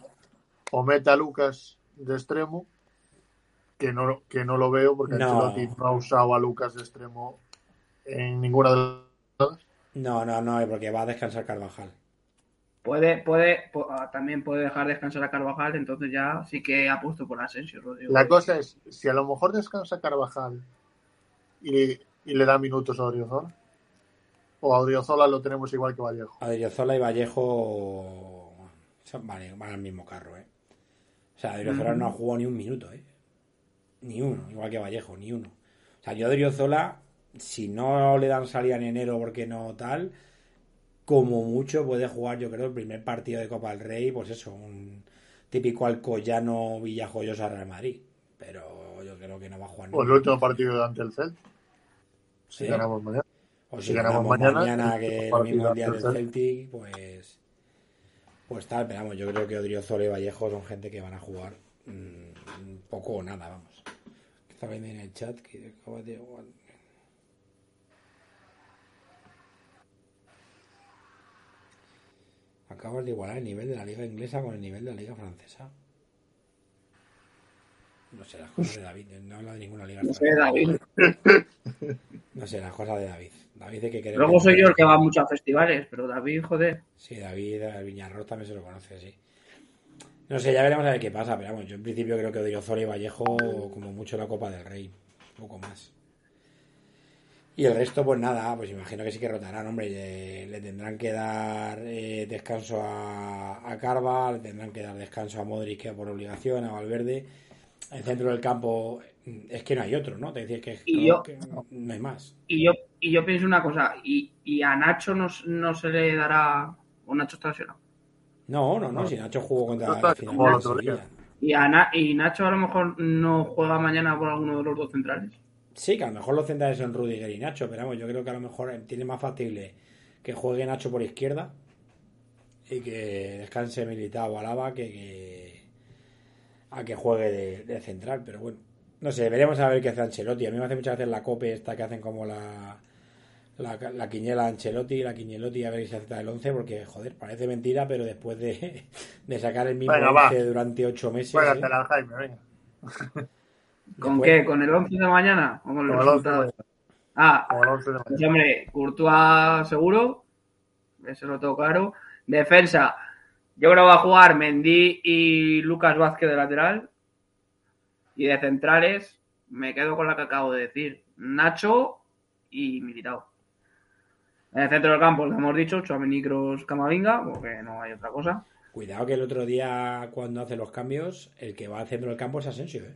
o mete a Lucas de extremo, que no, que no lo veo porque No. Ancelotti no ha usado a Lucas de extremo en ninguna de las No, no, no, porque va a descansar Carvajal. Puede, puede, ah, también puede dejar descansar a Carvajal, entonces ya sí que ha puesto por Asensio, Rodrigo. La cosa es, si a lo mejor descansa Carvajal y, y le da minutos a Odriozola, o a Odriozola lo tenemos igual que Vallejo. Adriozola y Vallejo van al mismo carro, ¿eh? O sea, Adriozola no ha jugado ni un minuto, ¿eh? Ni uno, igual que Vallejo, ni uno. O sea, yo a Adriozola, si no le dan salida en enero porque no tal, como mucho puede jugar, yo creo, el primer partido de Copa del Rey, pues eso, un típico Alcoyano Villajoyosa Real Madrid. Pero yo creo que no va a jugar O el último partido ante el Celtic, si ganamos mañana. O si Si ganamos ganamos mañana, mañana, el que lo mismo el día del. Celtic, pues. Pues tal, pero vamos, yo creo que Odriozola y Vallejo son gente que van a jugar mm, poco o nada, vamos. Está viendo en el chat que acaba de. Acabas de igualar el nivel de la liga inglesa con el nivel de la liga francesa. No sé, las cosas de David. No habla de ninguna liga No sé. David. No sé, las cosas de David. David de que querer Luego soy yo el que va mucho a festivales, pero David, joder. Sí, David, el Viñarros también se lo conoce, sí. No sé, ya veremos a ver qué pasa, pero vamos, yo en principio creo que Odriozola y Vallejo como mucho la Copa del Rey, poco más. Y el resto, pues nada, pues imagino que sí que rotarán, hombre, le, le tendrán que dar eh, descanso a, a Carva, le tendrán que dar descanso a Modric que por obligación, a Valverde. El centro del campo mm, es que no hay otro, ¿no? Te decía que, Y que- yo- que no hay más. Y yo, y yo pienso una cosa, y, y a Nacho no, no se le dará. O Nacho está lesionado. No, no, no, si Nacho jugó contra Está el final. Y, a Na- y Nacho a lo mejor no juega mañana por alguno de los dos centrales. Sí, que a lo mejor los centrales son Rudiger y Nacho, pero vamos, yo creo que a lo mejor tiene más factible que juegue Nacho por izquierda y que descanse Militao o Alaba que, que a que juegue de, de central, pero bueno, no sé, veremos a ver qué hace Ancelotti. A mí me hace muchas veces la cope esta que hacen como la la, la quiniela Ancelotti, la Quinielotti a ver si acepta el 11 porque joder, parece mentira, pero después de, de sacar el mismo Venga, va. 11 durante 8 meses, ¿eh? Juégatela, Jaime, venga. ¿Con Después- qué? ¿Con el 11 de mañana? ¿O con los Como el 11 de resultados? mañana. Ah, Como el 11 de mañana. hombre, Courtois seguro. Eso lo tengo claro. Defensa. Yo creo que va a jugar Mendy y Lucas Vázquez de lateral. Y de centrales, me quedo con la que acabo de decir. Nacho y Militao. En el centro del campo, lo hemos dicho, Chouameni, Kroos, Camavinga, porque no hay otra cosa. Cuidado que el otro día cuando hace los cambios, el que va al centro del campo es Asensio, ¿eh?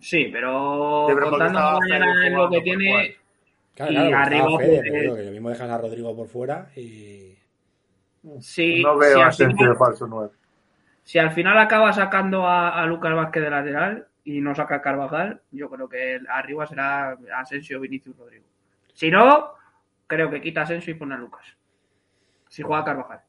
Sí, pero contando mañana lo que tiene. Claro, Y arriba, Fede, pues, que lo mismo dejas a Rodrigo por fuera y... si, No veo si a Asensio final- de falso 9. Si al final acaba sacando a, a Lucas Vázquez de lateral y no saca a Carvajal, yo creo que arriba será Asensio, Vinicius, Rodrigo. Si no, creo que quita a Asensio y pone a Lucas. Si juega Carvajal.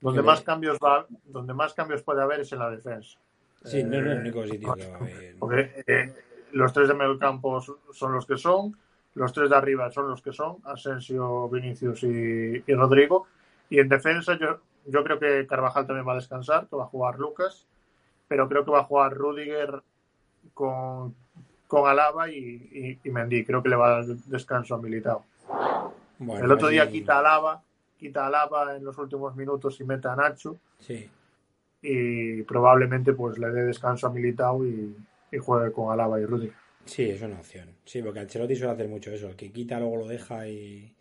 Donde más cambios va, donde más cambios puede haber es en la defensa. Sí, no es el Eh, único sitio que va a haber. Porque eh, los tres de medio campo son- son los que son, los tres de arriba son los que son, Asensio, Vinicius y, y Rodrigo. Y en defensa yo, yo creo que Carvajal también va a descansar, que va a jugar Lucas, pero creo que va a jugar Rudiger con, con Alaba y, y, y Mendy. Creo que le va a dar descanso a Militao. Bueno, El otro día quita Alaba, quita Alaba en los últimos minutos y mete a Nacho. Sí. y probablemente pues le dé descanso a Militao y, y juegue con Alaba y Rudiger. Sí, es una opción. Sí, porque Ancelotti suele hacer mucho eso. El que quita luego lo deja y,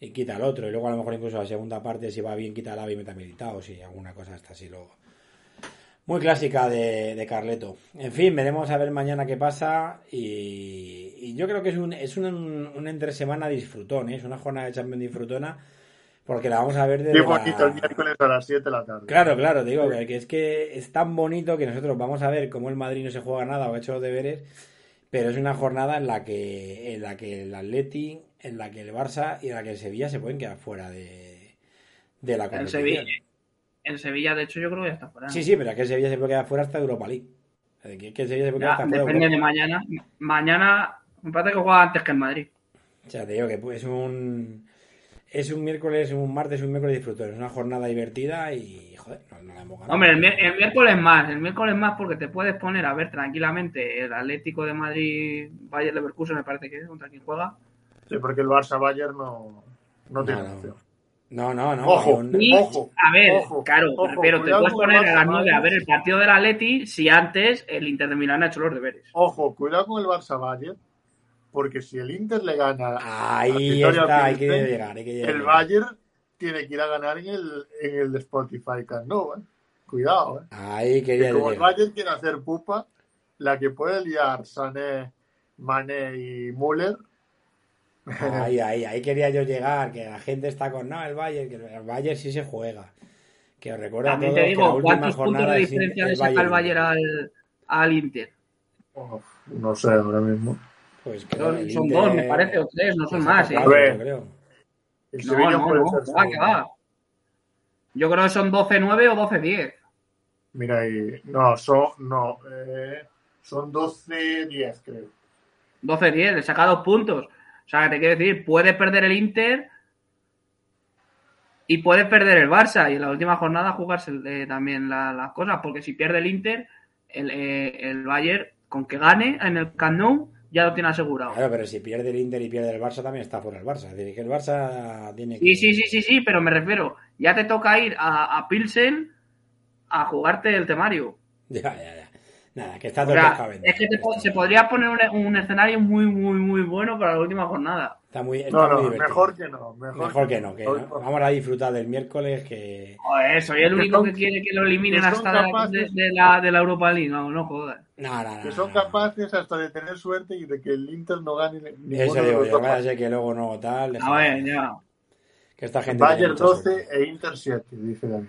y quita al otro. Y luego a lo mejor incluso la segunda parte, si va bien, quita al ave y meta militado. Sí, alguna cosa está así luego. Muy clásica de, de Carleto. En fin, veremos a ver mañana qué pasa. Y, y yo creo que es un, es un, un entre semana disfrutón. ¿eh? Es una jornada de Champions disfrutona. Porque la vamos a ver de. Qué bonito el miércoles a las 7 de la tarde. Claro, claro, te digo que, que es que es tan bonito que nosotros vamos a ver cómo el Madrid no se juega nada o ha hecho los deberes, pero es una jornada en la que en la que el Atleti, en la que el Barça y en la que el Sevilla se pueden quedar fuera de, de la El competición. Sevilla, el Sevilla, de hecho, yo creo que ya está fuera. Sí, sí, pero es que el Sevilla se puede quedar fuera hasta Europa League. Es que el Sevilla se puede quedar Ya, hasta fuera de depende mañana. Mañana, me parece que juega antes que el Madrid. O sea, te digo que es un es un miércoles, un martes, un miércoles disfrutón. Es una jornada divertida y joder, no, no la hemos ganado. Hombre, el, el miércoles más, el miércoles más porque te puedes poner a ver tranquilamente el Atlético de Madrid, Bayern Leverkusen, me parece que es, contra quien juega. Sí, porque el Barça Bayern no, no tiene no. opción. No, no, no. Ojo. Y, Ojo, a ver, ojo, claro, ojo, pero te puedes poner a las Barça 9 a ver el partido del Atleti si antes el Inter de Milán ha hecho los deberes. Ojo, cuidado con el Barça Bayern, porque si el Inter le gana Ahí está, hay que llegar, hay que llegar. el Bayern tiene que ir a ganar en el, en el de Spotify Camp Nou, ¿eh? Cuidado, ¿eh? Ahí Que como el. Bayern quiere hacer pupa, la que puede liar Sané, Mané y Müller. Ahí, ahí, ahí quería yo llegar, que la gente está con, no, el Bayern, que el Bayern sí se juega. Que os recuerdo a También te que la digo, última ¿cuántos puntos jornada de es diferencia el le saca el Bayern Bayern. al, al Inter? Uf, no sé ahora mismo. Pues que Son, son Inter dos, me parece, o tres, no son más. ¿eh? A ver. yo creo. El No, Sevilla no, puede no, va, que va. Yo creo que son 12-9 o 12-10. Mira, y, no, son, no, eh, son 12-10, creo. 12-10, le saca dos puntos. O sea, que te quiero decir, puedes perder el Inter y puedes perder el Barça. Y en la última jornada jugarse eh, también la- las cosas. Porque si pierde el Inter, el, eh, el Bayern, con que gane en el Camp Nou, ya lo tiene asegurado. Claro, pero si pierde el Inter y pierde el Barça, también está fuera el Barça. Es decir, que el Barça tiene que... Sí, sí, sí, sí, sí, pero me refiero, ya te toca ir a, a Pilsen a jugarte el temario. Ya, ya, ya. Nada, que está O todo sea, pescado es que te se podría poner un, un escenario muy, muy, muy bueno para la última jornada. Está muy, está No, no, mejor que no. Mejor, Mejor que no, que no. vamos a disfrutar del miércoles que... Joder, soy el Que único son- que quiere que lo eliminen que hasta la- capaces- de, de la, de la Europa League. No, no jodas. No, no, no, Que son no. capaces hasta de tener suerte y de que el Inter no gane Eso de digo yo, vaya a partidos. ser que luego no tal... A ver, ya. Que esta gente... Bayern mucha 12 suerte. e Inter 7, dice David.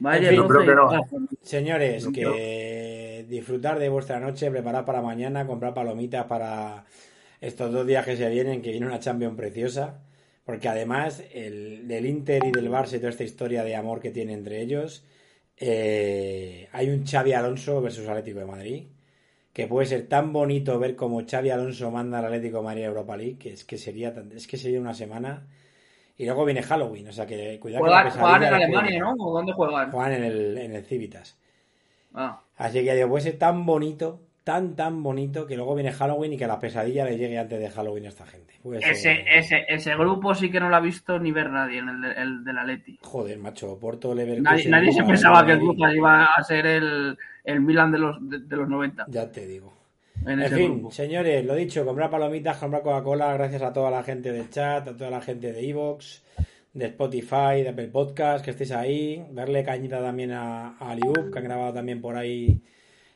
Vaya, En fin, doce creo que no. ah, Señores, No, que disfrutar de vuestra noche, preparar para mañana, comprar palomitas para estos dos días que se vienen, que viene una Champions preciosa, porque además el, del Inter y del Barça y toda esta historia de amor que tiene entre ellos, eh, hay un Xavi Alonso versus Atlético de Madrid, que puede ser tan bonito ver como Xavi Alonso manda al Atlético de Madrid a Europa League, que es que sería, tan- es que sería una semana. Y luego viene Halloween, o sea que cuidado con la Juegan, en Alemania. ¿no? ¿O dónde juegan? Juegan en el, en el Civitas. Ah, Así que digo, puede ser tan bonito, tan, tan bonito, que luego viene Halloween y que la pesadilla le llegue antes de Halloween a esta gente. Puede ser- ese, ese, ese grupo sí que no lo ha visto ni ver nadie, en el, de- el del Atleti. Joder, macho, Porto, Leverkusen... Nadie, nadie se pensaba que el. Brujas iba a ser el, el Milan de los, de, de los 90. Ya te digo. En En ese fin, grupo. señores, lo dicho, comprar palomitas, comprar Coca-Cola, gracias a toda la gente del chat, a toda la gente de Evox, de Spotify, de Apple Podcast, que estéis ahí. Darle cañita también a, a que han grabado también por ahí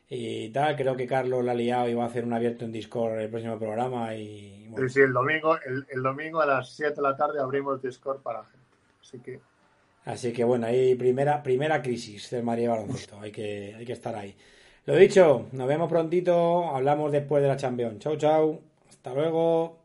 y tal. Creo que Carlos la ha liado y va a hacer un abierto en Discord el próximo programa. Y bueno, Sí, sí, el domingo, el, el domingo a las 7 de la tarde abrimos Discord para la gente. Así que Así que bueno, ahí primera, primera crisis del Madrid Baloncesto. Hay que, hay que estar ahí. Lo dicho, nos vemos prontito. Hablamos después de la Champions. Chau, chau. Hasta luego.